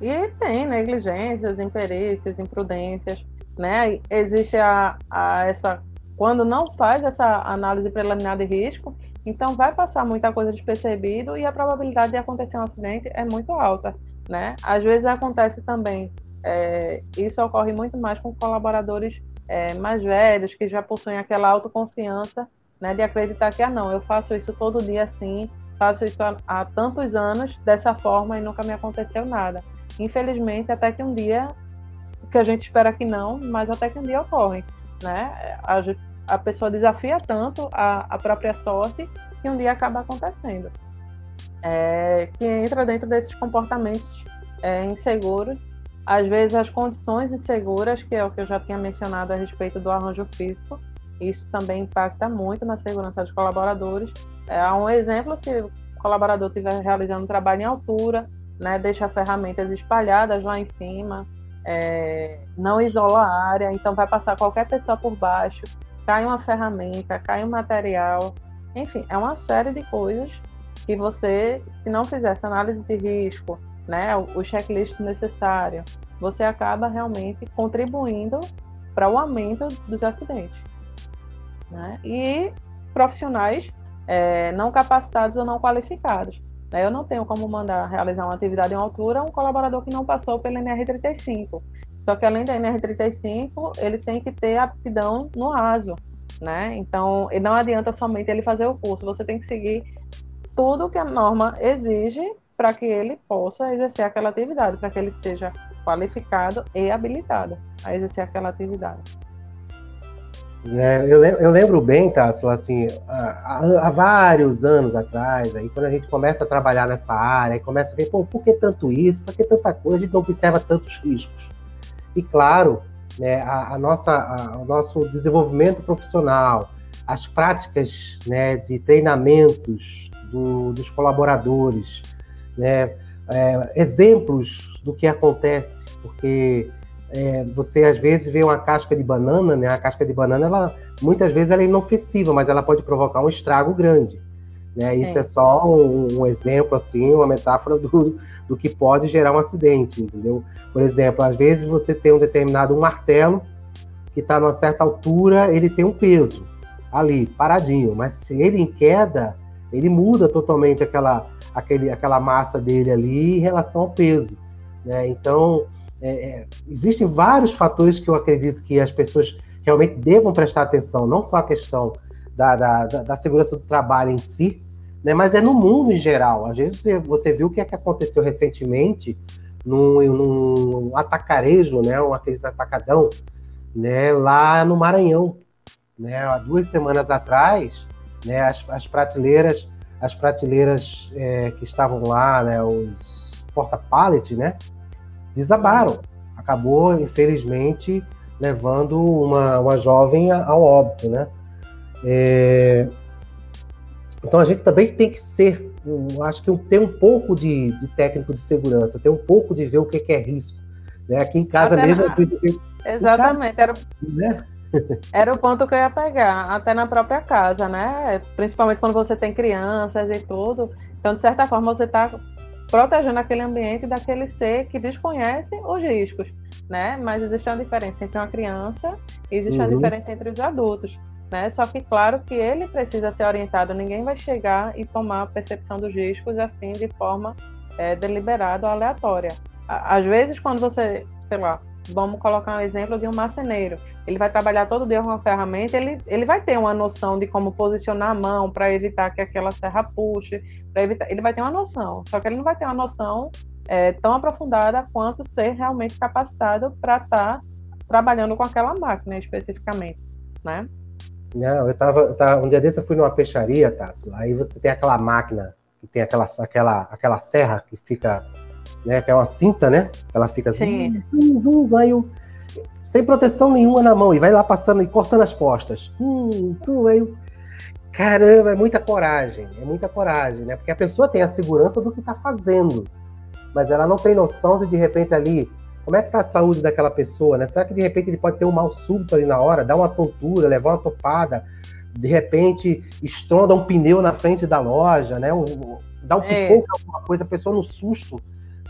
E tem negligências, imperícias, imprudências, né? Existe a, a essa. Quando não faz essa análise preliminar de risco, então vai passar muita coisa despercebido e a probabilidade de acontecer um acidente é muito alta, né? Às vezes acontece também, é, isso ocorre muito mais com colaboradores é, mais velhos, que já possuem aquela autoconfiança né, de acreditar que, ah, não, eu faço isso todo dia assim, faço isso há, há tantos anos dessa forma e nunca me aconteceu nada. Infelizmente, até que um dia, que a gente espera que não, mas até que um dia ocorre, né? A, a pessoa desafia tanto a, a própria sorte que um dia acaba acontecendo. É, que entra dentro desses comportamentos é, inseguros, às vezes as condições inseguras, que é o que eu já tinha mencionado a respeito do arranjo físico, isso também impacta muito na segurança dos colaboradores. É um exemplo se o colaborador estiver realizando um trabalho em altura, né, deixa ferramentas espalhadas lá em cima, é, não isola a área, então vai passar qualquer pessoa por baixo, cai uma ferramenta, cai um material, enfim, é uma série de coisas que você, se não fizer essa análise de risco, né, o checklist necessário, você acaba realmente contribuindo para o aumento dos acidentes né? e profissionais é, não capacitados ou não qualificados. Né? Eu não tenho como mandar realizar uma atividade em altura um colaborador que não passou pela NR35. Só que além da NR35, ele tem que ter aptidão no raso, né? Então, não adianta somente ele fazer o curso, você tem que seguir tudo que a norma exige para que ele possa exercer aquela atividade, para que ele seja qualificado e habilitado a exercer aquela atividade. É, eu, eu, lembro bem, Tasso, assim, há, há, vários anos atrás, aí quando a gente começa a trabalhar nessa área, começa a ver, pô, por que tanto isso, por que tanta coisa, a gente não observa tantos riscos. E claro, né, a, a nossa, a, o nosso desenvolvimento profissional, as práticas né, de treinamentos do, dos colaboradores, né, é, exemplos do que acontece, porque é, você às vezes vê uma casca de banana, né? A casca de banana, ela muitas vezes ela é inofensiva, mas ela pode provocar um estrago grande. Né? Isso é, é só um, um, exemplo, assim, uma metáfora do, do que pode gerar um acidente, entendeu? Por exemplo, às vezes você tem um determinado um martelo que está numa certa altura, ele tem um peso ali, paradinho, mas se ele em queda, ele muda totalmente aquela, aquele, aquela massa dele ali em relação ao peso. Né? Então, é, é, existem vários fatores que eu acredito que as pessoas realmente devam prestar atenção, não só a questão da, da, da segurança do trabalho em si, né, mas é no mundo em geral. Às vezes você, você viu o que, é que aconteceu recentemente num, num atacarejo, né, um aqueles atacadão, né, lá no Maranhão. Né, há duas semanas atrás, né, as, as prateleiras, as prateleiras é, que estavam lá, né, os porta-pallet, né, desabaram. Acabou, infelizmente, levando uma, uma jovem ao óbito, né? É... Então a gente também tem que ser, um, acho que ter um pouco de, de, técnico de segurança, ter um pouco de ver o que, que é risco. Né? Aqui em casa Até mesmo. Na... Exatamente, era, né? era o ponto que eu ia pegar, até na própria casa, né? Principalmente quando você tem crianças e tudo. Então, de certa forma, você está protegendo aquele ambiente daquele ser que desconhece os riscos, né? Mas existe uma diferença entre uma criança e existe uhum. uma diferença entre os adultos, né? Só que claro que ele precisa ser orientado, ninguém vai chegar e tomar a percepção dos riscos assim de forma é, deliberada ou aleatória. Às vezes quando você, sei lá, vamos colocar um exemplo de um marceneiro. Ele vai trabalhar todo dia com uma ferramenta, ele, ele vai ter uma noção de como posicionar a mão para evitar que aquela serra puxe, evitar, ele vai ter uma noção, só que ele não vai ter uma noção é, tão aprofundada quanto ser realmente capacitado para estar tá trabalhando com aquela máquina especificamente, né? Não, eu tava, tava, um dia desse eu fui numa peixaria, Tássio, aí você tem aquela máquina que tem aquela, aquela, aquela serra que fica né? Que é uma cinta, né? Ela fica zum, zum, zum, aí eu, sem proteção nenhuma na mão, e vai lá passando e cortando as postas. Hum, tu, aí eu, caramba, é muita coragem, é muita coragem, né? Porque a pessoa tem a segurança do que está fazendo, mas ela não tem noção de de repente ali como é que tá a saúde daquela pessoa, né? Será que de repente ele pode ter um mal súbito ali na hora, dar uma tontura, levar uma topada, de repente estronda um pneu na frente da loja, né? Um, dá um é. pipoco, alguma coisa, a pessoa no susto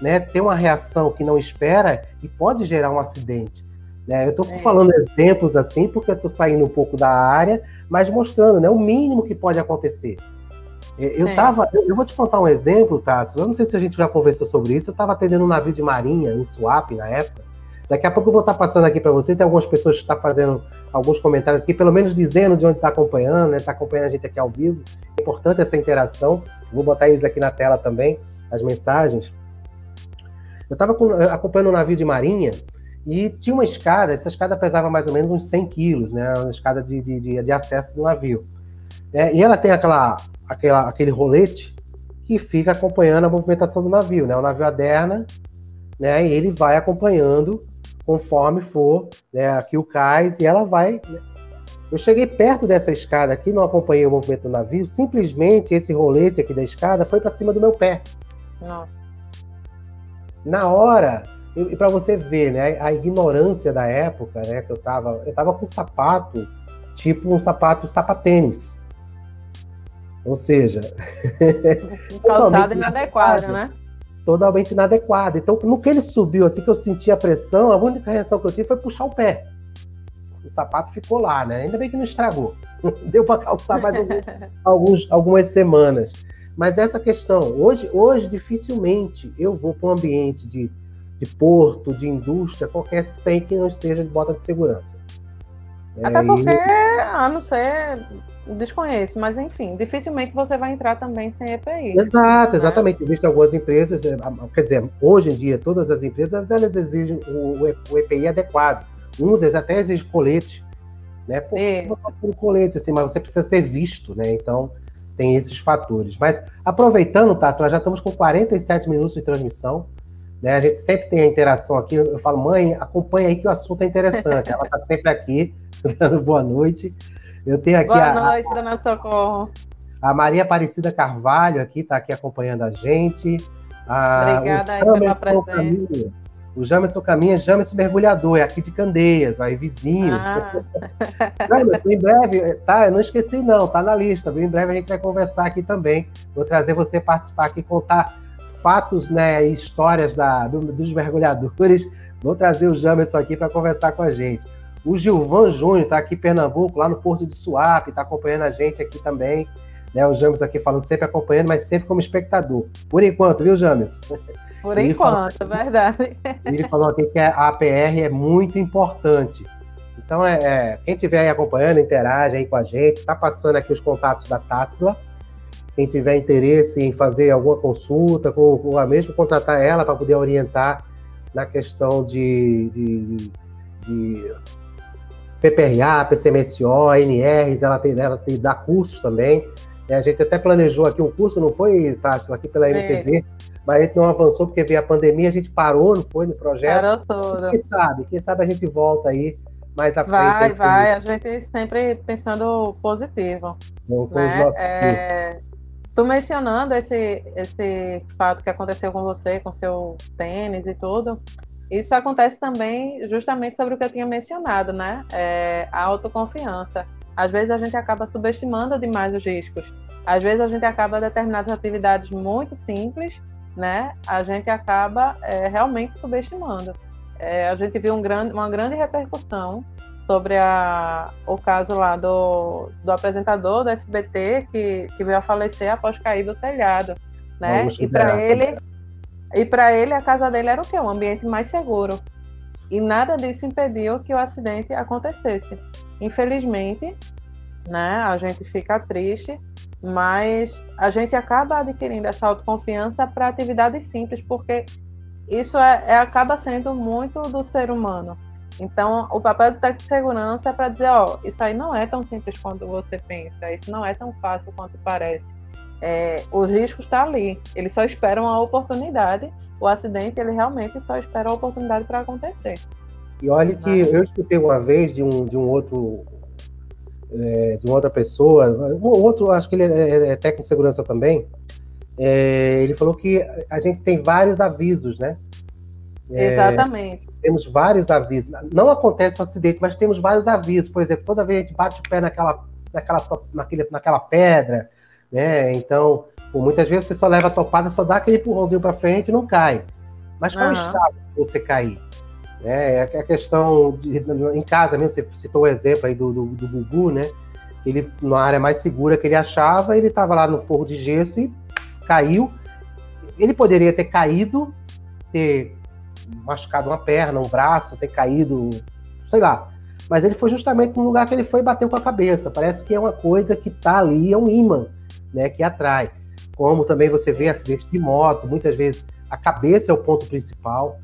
né, ter uma reação que não espera e pode gerar um acidente. Né? Eu estou é. falando exemplos assim porque eu estou saindo um pouco da área, mas mostrando né, o mínimo que pode acontecer. É, eu é. tava, eu vou te contar um exemplo, Tássio. Eu não sei se a gente já conversou sobre isso. Eu estava atendendo um navio de marinha em Suape na época. Daqui a pouco eu vou estar tá passando aqui para vocês. Tem algumas pessoas que estão tá fazendo alguns comentários aqui, pelo menos dizendo de onde está acompanhando, né? Está acompanhando a gente aqui ao vivo. É importante essa interação. Vou botar eles aqui na tela também, as mensagens. Eu estava acompanhando um navio de marinha e tinha uma escada, essa escada pesava mais ou menos uns 100 quilos, né? Uma escada de, de, de acesso do navio. É, e ela tem aquela, aquela, aquele rolete que fica acompanhando a movimentação do navio, né? O navio aderna, né? E ele vai acompanhando conforme for né, aqui o cais e ela vai. Né? Eu cheguei perto dessa escada aqui, não acompanhei o movimento do navio, simplesmente esse rolete aqui da escada foi para cima do meu pé. Nossa na hora, e para você ver, né, a ignorância da época, né, que eu tava, eu tava com um sapato, tipo um sapato sapatênis. Ou seja, um calçado inadequado, né? Totalmente inadequado. Então, no que ele subiu, assim que eu senti a pressão, a única reação que eu tive foi puxar o pé. O sapato ficou lá, né? Ainda bem que não estragou. Deu para calçar mais alguns, alguns, algumas semanas. Mas essa questão, hoje, hoje dificilmente eu vou para um ambiente de, de porto, de indústria, qualquer sem que não seja de bota de segurança. Até é, porque, e... a não ser, desconheço, mas enfim, dificilmente você vai entrar também sem EPI. Exato, né? exatamente. Existem algumas empresas, é, quer dizer, hoje em dia, todas as empresas, elas exigem o, o EPI adequado. Uns até exigem colete, né? Por, por colete, assim, mas você precisa ser visto, né? Então, tem esses fatores. Mas aproveitando, Tassi, nós já estamos com 47 minutos de transmissão. Né? A gente sempre tem a interação aqui. Eu falo, mãe, acompanha aí que o assunto é interessante. Ela está sempre aqui, dando boa noite. Eu tenho aqui boa a, noite, dona Socorro. A Maria Aparecida Carvalho aqui está aqui acompanhando a gente. A, Obrigada aí pela presença. O Jamerson Caminha é Jamerson Mergulhador, é aqui de Candeias, aí vizinho. Ah. em breve, tá? Eu não esqueci, não, tá na lista. Em breve a gente vai conversar aqui também. Vou trazer você participar aqui, contar fatos, né, e histórias da, do, dos mergulhadores. Vou trazer o Jamerson aqui para conversar com a gente. O Gilvan Júnior está aqui em Pernambuco, lá no Porto de Suape, está acompanhando a gente aqui também. Né, o James aqui falando, sempre acompanhando, mas sempre como espectador. Por enquanto, viu, James? Por ele enquanto, falou, é verdade. Ele falou aqui que a APR é muito importante. Então, é, é, quem estiver aí acompanhando, interage aí com a gente, está passando aqui os contatos da Tássila. Quem tiver interesse em fazer alguma consulta, ou, ou mesmo contratar ela para poder orientar na questão de, de, de PPRA, PCMSO, NRs, ela tem, ela tem dá cursos também. A gente até planejou aqui um curso, não foi, Tássila, aqui pela MTZ, é. mas a gente não avançou porque veio a pandemia, a gente parou, não foi, no projeto. Parou tudo. Quem sabe, quem sabe a gente volta aí mais à frente. Vai, vai, a gente sempre pensando positivo. Bom, né? nossos... é... Tu mencionando esse, esse fato que aconteceu com você, com seu tênis e tudo, isso acontece também justamente sobre o que eu tinha mencionado, né? É, a autoconfiança. Às vezes a gente acaba subestimando demais os riscos. Às vezes a gente acaba determinadas atividades muito simples, né? A gente acaba é, realmente subestimando. É, a gente viu um grande, uma grande repercussão sobre a, o caso lá do, do apresentador do SBT que, que veio a falecer após cair do telhado, né? E para ele e para ele a casa dele era o quê? Um ambiente mais seguro. E nada disso impediu que o acidente acontecesse. Infelizmente, né? A gente fica triste, mas a gente acaba adquirindo essa autoconfiança para atividades simples, porque isso é, é, acaba sendo muito do ser humano. Então, o papel do técnico de segurança é para dizer, ó, isso aí não é tão simples quanto você pensa, isso não é tão fácil quanto parece. É, o risco está ali, eles só esperam a oportunidade. O acidente, ele realmente só espera a oportunidade para acontecer. E olha que eu escutei uma vez de um, de um outro é, de uma outra pessoa, um outro, acho que ele é, é técnico de segurança também, é, ele falou que a gente tem vários avisos, né? É, Exatamente. Temos vários avisos. Não acontece o um acidente, mas temos vários avisos. Por exemplo, toda vez a gente bate o pé naquela, naquela, naquele, naquela pedra, né? Então, muitas vezes você só leva a topada, só dá aquele empurrãozinho para frente e não cai. Mas qual uhum. estado você cair? É, é a questão de, em casa mesmo, você citou o exemplo aí do, do, do Gugu, né? Ele, na área mais segura que ele achava, ele estava lá no forro de gesso e caiu. Ele poderia ter caído, ter machucado uma perna, um braço, ter caído, sei lá. Mas ele foi justamente no lugar que ele foi e bateu com a cabeça. Parece que é uma coisa que está ali, é um imã, né, que atrai. Como também você vê acidente de moto, muitas vezes a cabeça é o ponto principal.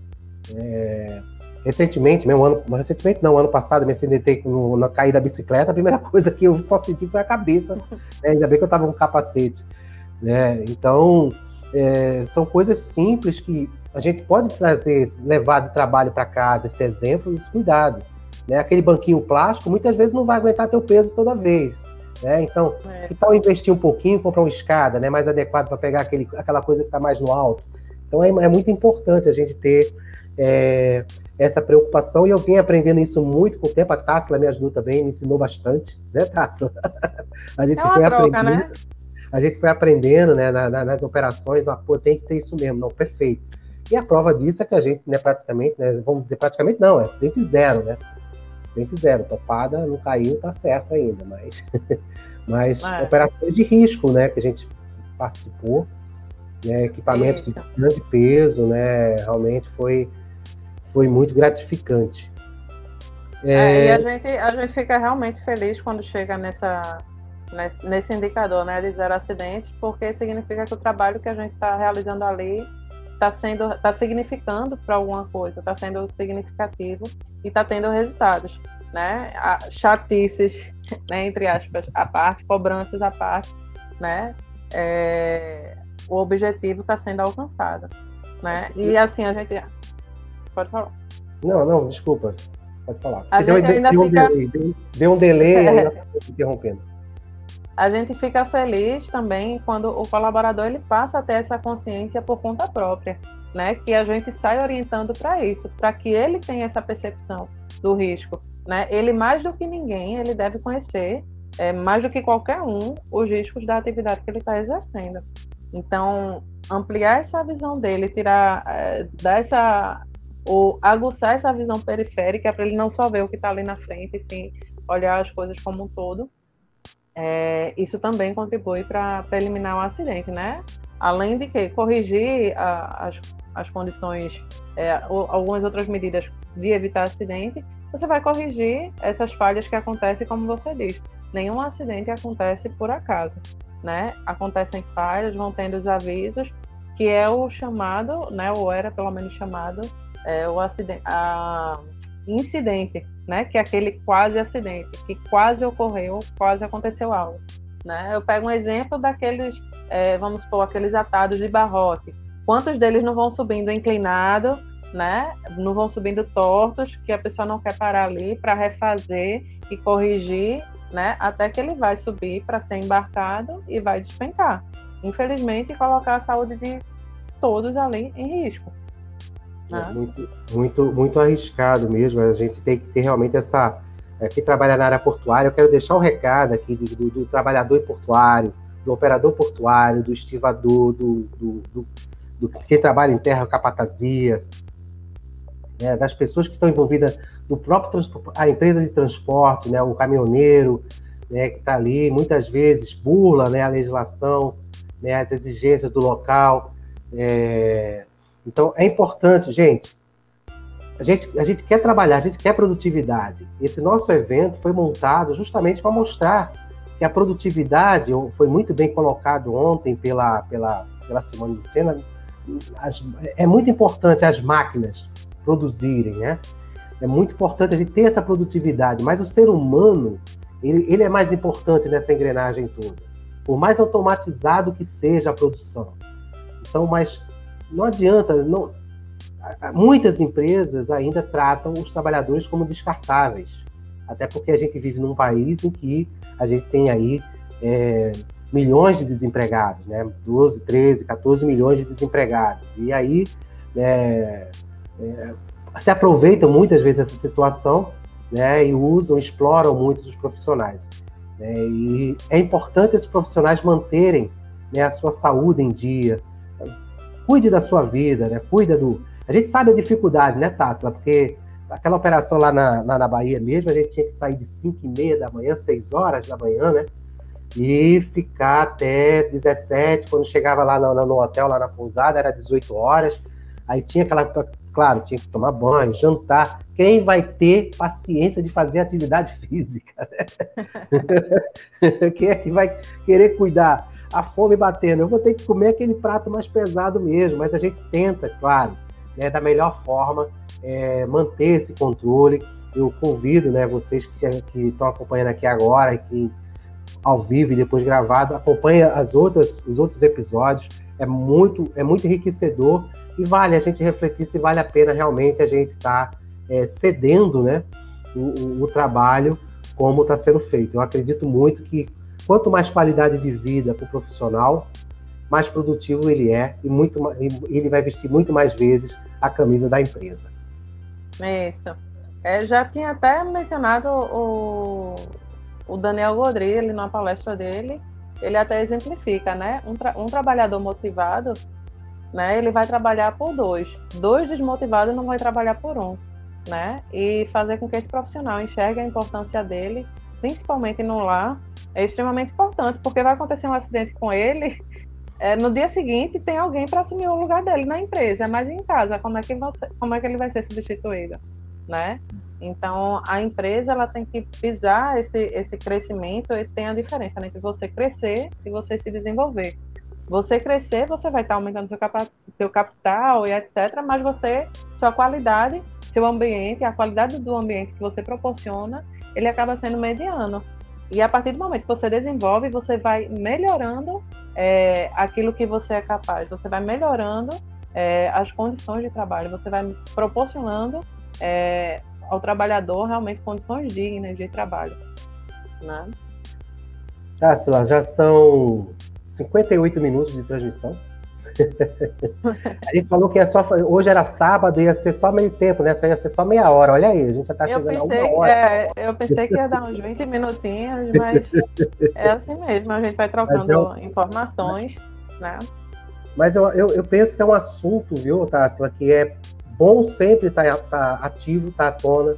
É... Recentemente, mesmo ano, recentemente não, ano passado, me acidentei no, na caída da bicicleta, a primeira coisa que eu só senti foi a cabeça. Né? Ainda bem que eu estava com capacete. Né? Então, é, são coisas simples que a gente pode trazer, levar de trabalho para casa esse exemplo, esse cuidado. Né? Aquele banquinho plástico muitas vezes não vai aguentar teu peso toda vez. Né? Então, é. que tal investir um pouquinho, comprar uma escada né, mais adequada para pegar aquele, aquela coisa que está mais no alto? Então, é, é, muito importante a gente ter é, essa preocupação, e eu vim aprendendo isso muito com o tempo. A Tássila me ajudou também, me ensinou bastante, né, Tássila? a gente é foi troca, aprendendo. Né? a gente foi aprendendo né, na, na, nas operações, ah, pô, tem que ter isso mesmo, não, perfeito. E a prova disso é que a gente, né, praticamente, né, vamos dizer praticamente não, é acidente zero, né? Acidente zero, topada, não caiu, tá certo ainda, mas, mas é. operações de risco, né, que a gente participou, né, equipamentos Eita. de grande peso, né, realmente foi, foi muito gratificante. É... É, e a gente, a gente fica realmente feliz quando chega nessa, nesse indicador né, de zero acidente, porque significa que o trabalho que a gente está realizando ali está sendo está significando para alguma coisa, está sendo significativo e está tendo resultados, né? A, chatices, né, entre aspas, a parte, cobranças à parte, né? É, o objetivo está sendo alcançado, né? E assim a gente pode falar. Não, não, desculpa, pode falar. A deu, deu, fica... um delay, deu, deu um delay, é. interrompendo a gente fica feliz também quando o colaborador ele passa a ter essa consciência por conta própria, né? Que a gente sai orientando para isso, para que ele tenha essa percepção do risco, né? Ele mais do que ninguém ele deve conhecer, é, mais do que qualquer um, os riscos da atividade que ele está exercendo. Então, ampliar essa visão dele, tirar, é, dar essa ou aguçar essa visão periférica para ele não só ver o que está ali na frente, sim olhar as coisas como um todo é, isso também contribui para eliminar o acidente, né? Além de que corrigir a, as, as condições, é, algumas outras medidas de evitar acidente, você vai corrigir essas falhas que acontecem, como você diz. Nenhum acidente acontece por acaso, né? Acontecem falhas, vão tendo os avisos, que é o chamado, né? Ou era pelo menos chamado, é, o acidente, a, incidente, né? Que é aquele quase acidente, que quase ocorreu, quase aconteceu algo. Né? Eu pego um exemplo daqueles, é, vamos supor, aqueles atados de barrote. Quantos deles não vão subindo inclinado, né? Não vão subindo tortos, que a pessoa não quer parar ali para refazer e corrigir, né? Até que ele vai subir para ser embarcado e vai despencar. Infelizmente, colocar a saúde de todos ali em risco. É né? muito, muito, muito arriscado mesmo. A gente tem que ter realmente essa. É, quem trabalha na área portuária, eu quero deixar um recado aqui do, do, do trabalhador portuário, do operador portuário, do estivador, do, do, do, do quem trabalha em terra, capatazia, né, das pessoas que estão envolvidas no próprio a empresa de transporte, né, o caminhoneiro, né, que está ali, muitas vezes burla né, a legislação, né, as exigências do local. É... Então, é importante, gente, a gente, a gente quer trabalhar, a gente quer produtividade. Esse nosso evento foi montado justamente para mostrar que a produtividade, foi muito bem colocado ontem pela, pela, pela Simone Lucena, as, é muito importante as máquinas produzirem, né? É muito importante a gente ter essa produtividade, mas o ser humano, ele, ele é mais importante nessa engrenagem toda. Por mais automatizado que seja a produção. Então, mas não adianta, não, muitas empresas ainda tratam os trabalhadores como descartáveis, até porque a gente vive num país em que a gente tem aí é, milhões de desempregados, né? 12, 13, 14 milhões de desempregados. E aí é, é, se aproveitam muitas vezes dessa situação né, e usam, exploram muito os profissionais. Né, e é importante esses profissionais manterem né, a sua saúde em dia, cuide da sua vida, né, cuida do... A gente sabe a dificuldade, né, Tássila? Porque aquela operação lá na, na, na, Bahia mesmo, a gente tinha que sair de 5 e meia da manhã, 6 horas da manhã, né? E ficar até 17, quando chegava lá no, no hotel, lá na pousada, era 18 horas. Aí tinha aquela Claro, tinha que tomar banho, jantar. Quem vai ter paciência de fazer atividade física? Né? Quem é que vai querer cuidar? A fome batendo. Eu vou ter que comer aquele prato mais pesado mesmo, mas a gente tenta, claro, né, da melhor forma, é, manter esse controle. Eu convido né, vocês que, que estão acompanhando aqui agora, que ao vivo e depois gravado, acompanha as outras, os outros episódios é muito, é muito enriquecedor e vale a gente refletir se vale a pena realmente a gente estar tá, é, cedendo né, o, o, o trabalho como está sendo feito. Eu acredito muito que quanto mais qualidade de vida para o profissional, mais produtivo ele é e muito ele vai vestir muito mais vezes a camisa da empresa. Isso. É, já tinha até mencionado o, o Daniel Godri, ele na palestra dele, ele até exemplifica, né? Um, tra um trabalhador motivado, né? Ele vai trabalhar por dois. Dois desmotivados não vai trabalhar por um, né? E fazer com que esse profissional enxergue a importância dele, principalmente no lar, é extremamente importante, porque vai acontecer um acidente com ele, é, no dia seguinte tem alguém para assumir o lugar dele na empresa, mas em casa, como é que, você, como é que ele vai ser substituído, né? Então, a empresa ela tem que pisar esse, esse crescimento e tem a diferença né, entre você crescer e você se desenvolver. Você crescer, você vai estar aumentando seu, seu capital e etc., mas você, sua qualidade, seu ambiente, a qualidade do ambiente que você proporciona, ele acaba sendo mediano. E a partir do momento que você desenvolve, você vai melhorando é, aquilo que você é capaz, você vai melhorando é, as condições de trabalho, você vai proporcionando é, ao trabalhador realmente condições dignas de trabalho. Né? Tá, Sila, já são 58 minutos de transmissão. a gente falou que é só, hoje era sábado, ia ser só meio tempo, né? Só ia ser só meia hora. Olha aí, a gente já está chegando pensei, a uma hora. É, eu pensei que ia dar uns 20 minutinhos, mas é assim mesmo, a gente vai trocando eu... informações, né? Mas eu, eu, eu, penso que é um assunto, viu, Tássila, que é bom sempre estar tá, tá ativo, estar tá à tona.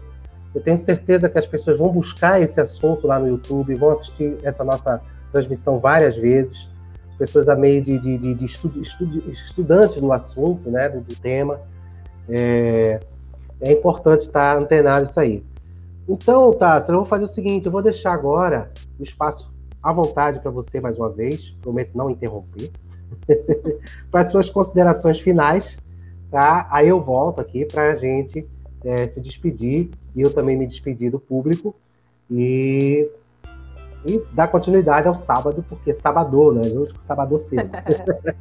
Eu tenho certeza que as pessoas vão buscar esse assunto lá no YouTube, vão assistir essa nossa transmissão várias vezes. pessoas a meio de, de, de, de estudo, estudantes no assunto, né, do, do tema. É, é, importante estar antenado isso aí. Então, tá, eu vou fazer o seguinte, eu vou deixar agora o espaço à vontade para você mais uma vez, prometo não interromper, para as suas considerações finais, tá? Aí eu volto aqui para a gente é, se despedir e eu também me despedir do público e, e dar continuidade ao sábado, porque sábado, né? Junto com sábado cedo.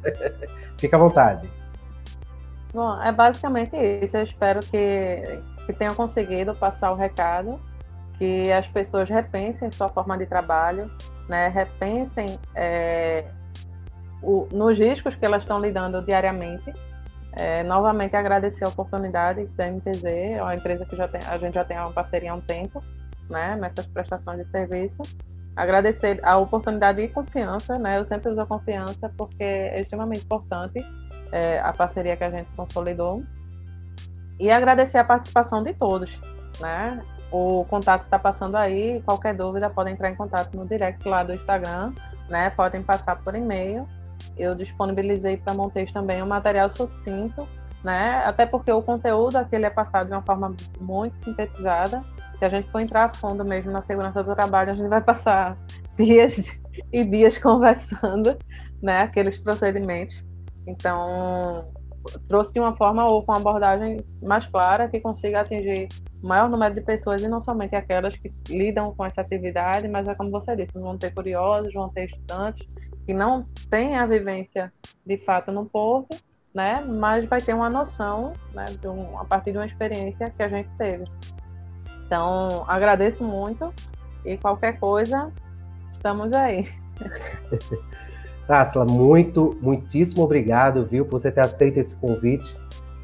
Fica à vontade. Bom, é basicamente isso. Eu espero que, que tenham conseguido passar o recado, que as pessoas repensem sua forma de trabalho, né? repensem é, o, nos riscos que elas estão lidando diariamente. É, novamente agradecer a oportunidade da MTZ, é uma empresa que já tem, a gente já tem uma parceria há um tempo, né, nessas prestações de serviço. Agradecer a oportunidade e confiança, né? Eu sempre uso a confiança porque é extremamente importante é, a parceria que a gente consolidou. E agradecer a participação de todos, né? O contato está passando aí, qualquer dúvida podem entrar em contato no direct lá do Instagram, né? Podem passar por e-mail. Eu disponibilizei para Montes também um material sucinto, né? Até porque o conteúdo aqui ele é passado de uma forma muito sintetizada se a gente for entrar a fundo mesmo na segurança do trabalho, a gente vai passar dias e dias conversando, né, aqueles procedimentos. Então, trouxe de uma forma ou com uma abordagem mais clara que consiga atingir o maior número de pessoas e não somente aquelas que lidam com essa atividade, mas é como você disse, vão ter curiosos, vão ter estudantes que não têm a vivência de fato no porto, né, mas vai ter uma noção, né, um, a partir de uma experiência que a gente teve. Então, agradeço muito e qualquer coisa, estamos aí. Tássila, muito, muitíssimo obrigado, viu, por você ter aceito esse convite,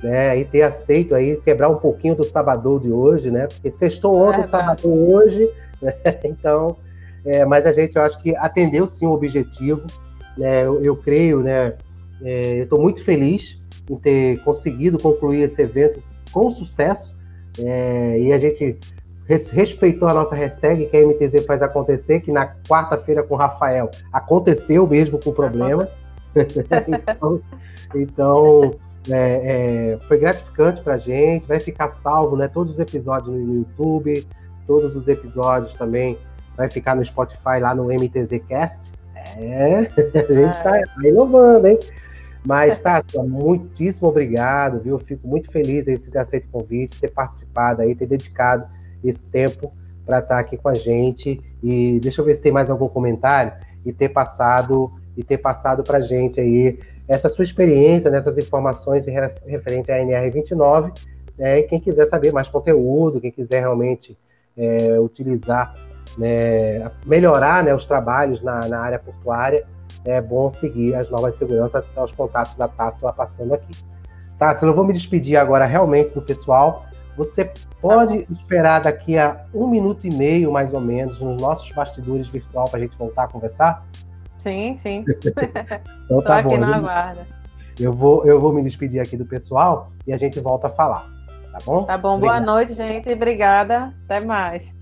né, e ter aceito aí quebrar um pouquinho do sabadão de hoje, né, porque sextou ontem, é, sabadão hoje, né, então, é, mas a gente, eu acho que atendeu sim o objetivo, né, eu, eu creio, né, é, eu estou muito feliz em ter conseguido concluir esse evento com sucesso, é, e a gente respeitou a nossa hashtag, que a MTZ faz acontecer, que na quarta-feira com o Rafael aconteceu mesmo com o problema. então, então é, é, foi gratificante para a gente, vai ficar salvo, né? Todos os episódios no YouTube, todos os episódios também vai ficar no Spotify lá no MTZ Cast. É, a gente está tá inovando, hein? Mas, Tati, muitíssimo obrigado, viu? Fico muito feliz aí de ter aceito o convite, ter participado aí, ter dedicado esse tempo para estar tá aqui com a gente. E deixa eu ver se tem mais algum comentário e ter passado e ter passado para a gente aí essa sua experiência, nessas informações referente à NR29. Né? Quem quiser saber mais conteúdo, quem quiser realmente é, utilizar, né, melhorar né, os trabalhos na, na área portuária, é bom seguir as normas de segurança, os contatos da Tássila passando aqui. Tássila, eu vou me despedir agora realmente do pessoal. Você pode tá esperar daqui a um minuto e meio, mais ou menos, nos nossos bastidores virtual para a gente voltar a conversar? Sim, sim. então tá bom. na guarda. Eu vou, eu vou me despedir aqui do pessoal e a gente volta a falar. Tá bom? Tá bom. Obrigado. Boa noite, gente. Obrigada. Até mais.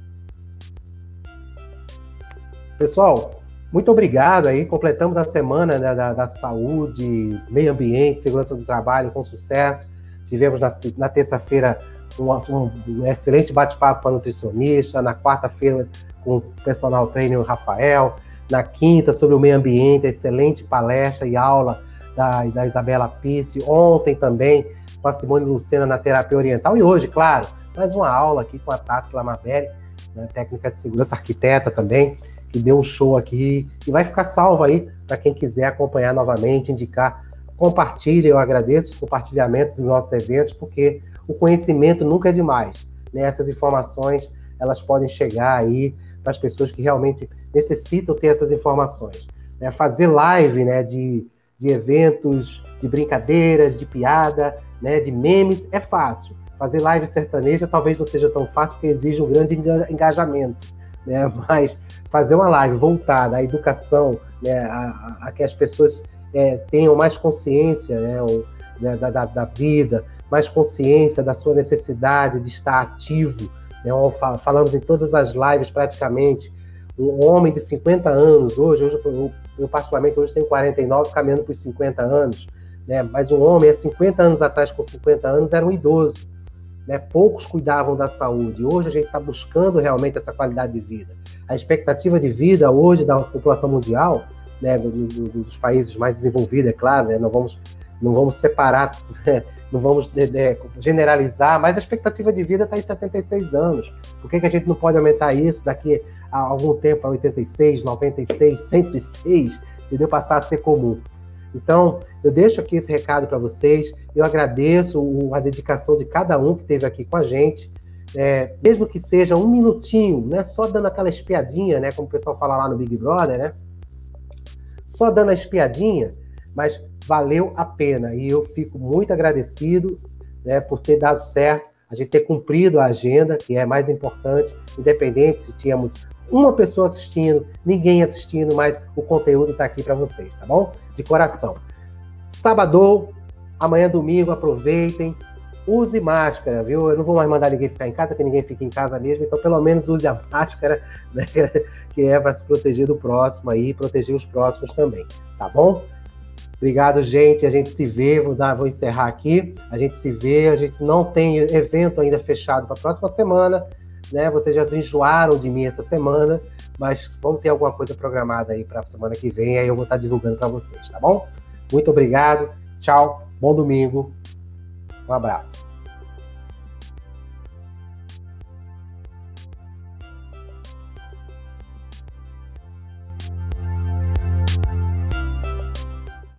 Pessoal, muito obrigado aí. Completamos a semana da, da, saúde, meio ambiente, segurança do trabalho com sucesso. Tivemos na, na terça-feira um, um, excelente bate-papo com a nutricionista. Na quarta-feira, com o personal trainer Rafael. Na quinta, sobre o meio ambiente, excelente palestra e aula da, da Isabela Pisse. Ontem também, com a Simone Lucena na terapia oriental. E hoje, claro, mais uma aula aqui com a Tássila Mabelli, né, técnica de segurança, arquiteta também que deu um show aqui e vai ficar salvo aí para quem quiser acompanhar novamente, indicar. Compartilhe, eu agradeço o compartilhamento dos nossos eventos, porque o conhecimento nunca é demais. Né? Essas informações elas podem chegar aí para as pessoas que realmente necessitam ter essas informações. Né? Fazer live né, de, de eventos, de brincadeiras, de piada, né, de memes, é fácil. Fazer live sertaneja talvez não seja tão fácil, porque exige um grande engajamento né? Mas fazer uma live voltada à educação, né? a, a, a que as pessoas é, tenham mais consciência né? Ou, né? Da, da, da, vida, mais consciência da sua necessidade de estar ativo. Né? Falamos em todas as lives praticamente. Um homem de 50 anos, hoje, hoje eu Eu, particularmente, hoje tenho 49, caminhando para os 50 anos. Né? Mas um homem, há 50 anos atrás, com 50 anos, era um idoso. Né? Poucos cuidavam da saúde. Hoje a gente está buscando realmente essa qualidade de vida. A expectativa de vida hoje da população mundial, né, do, do, dos países mais desenvolvidos, é claro, né, não, vamos, não vamos separar, né, não vamos de, de, generalizar, mas a expectativa de vida está em 76 anos. Por que, que a gente não pode aumentar isso daqui a algum tempo a 86, 96, 106, entendeu? Passar a ser comum. Então, eu deixo aqui esse recado para vocês. Eu agradeço a dedicação de cada um que esteve aqui com a gente. É, mesmo que seja um minutinho, né? Só dando aquela espiadinha, né? Como o pessoal fala lá no Big Brother, né? Só dando a espiadinha, mas valeu a pena. E eu fico muito agradecido né, por ter dado certo, a gente ter cumprido a agenda, que é mais importante, independente se tínhamos uma pessoa assistindo, ninguém assistindo, mas o conteúdo está aqui para vocês, tá bom? De coração. Sábado, amanhã domingo, aproveitem, use máscara, viu? Eu não vou mais mandar ninguém ficar em casa, que ninguém fica em casa mesmo, então pelo menos use a máscara, né? que é para se proteger do próximo aí, proteger os próximos também, tá bom? Obrigado, gente. A gente se vê. Vou, dar, vou encerrar aqui. A gente se vê. A gente não tem evento ainda fechado para a próxima semana né? Vocês já enjoaram de mim essa semana, mas vamos ter alguma coisa programada aí para a semana que vem, aí eu vou estar divulgando para vocês, tá bom? Muito obrigado, tchau, bom domingo, um abraço.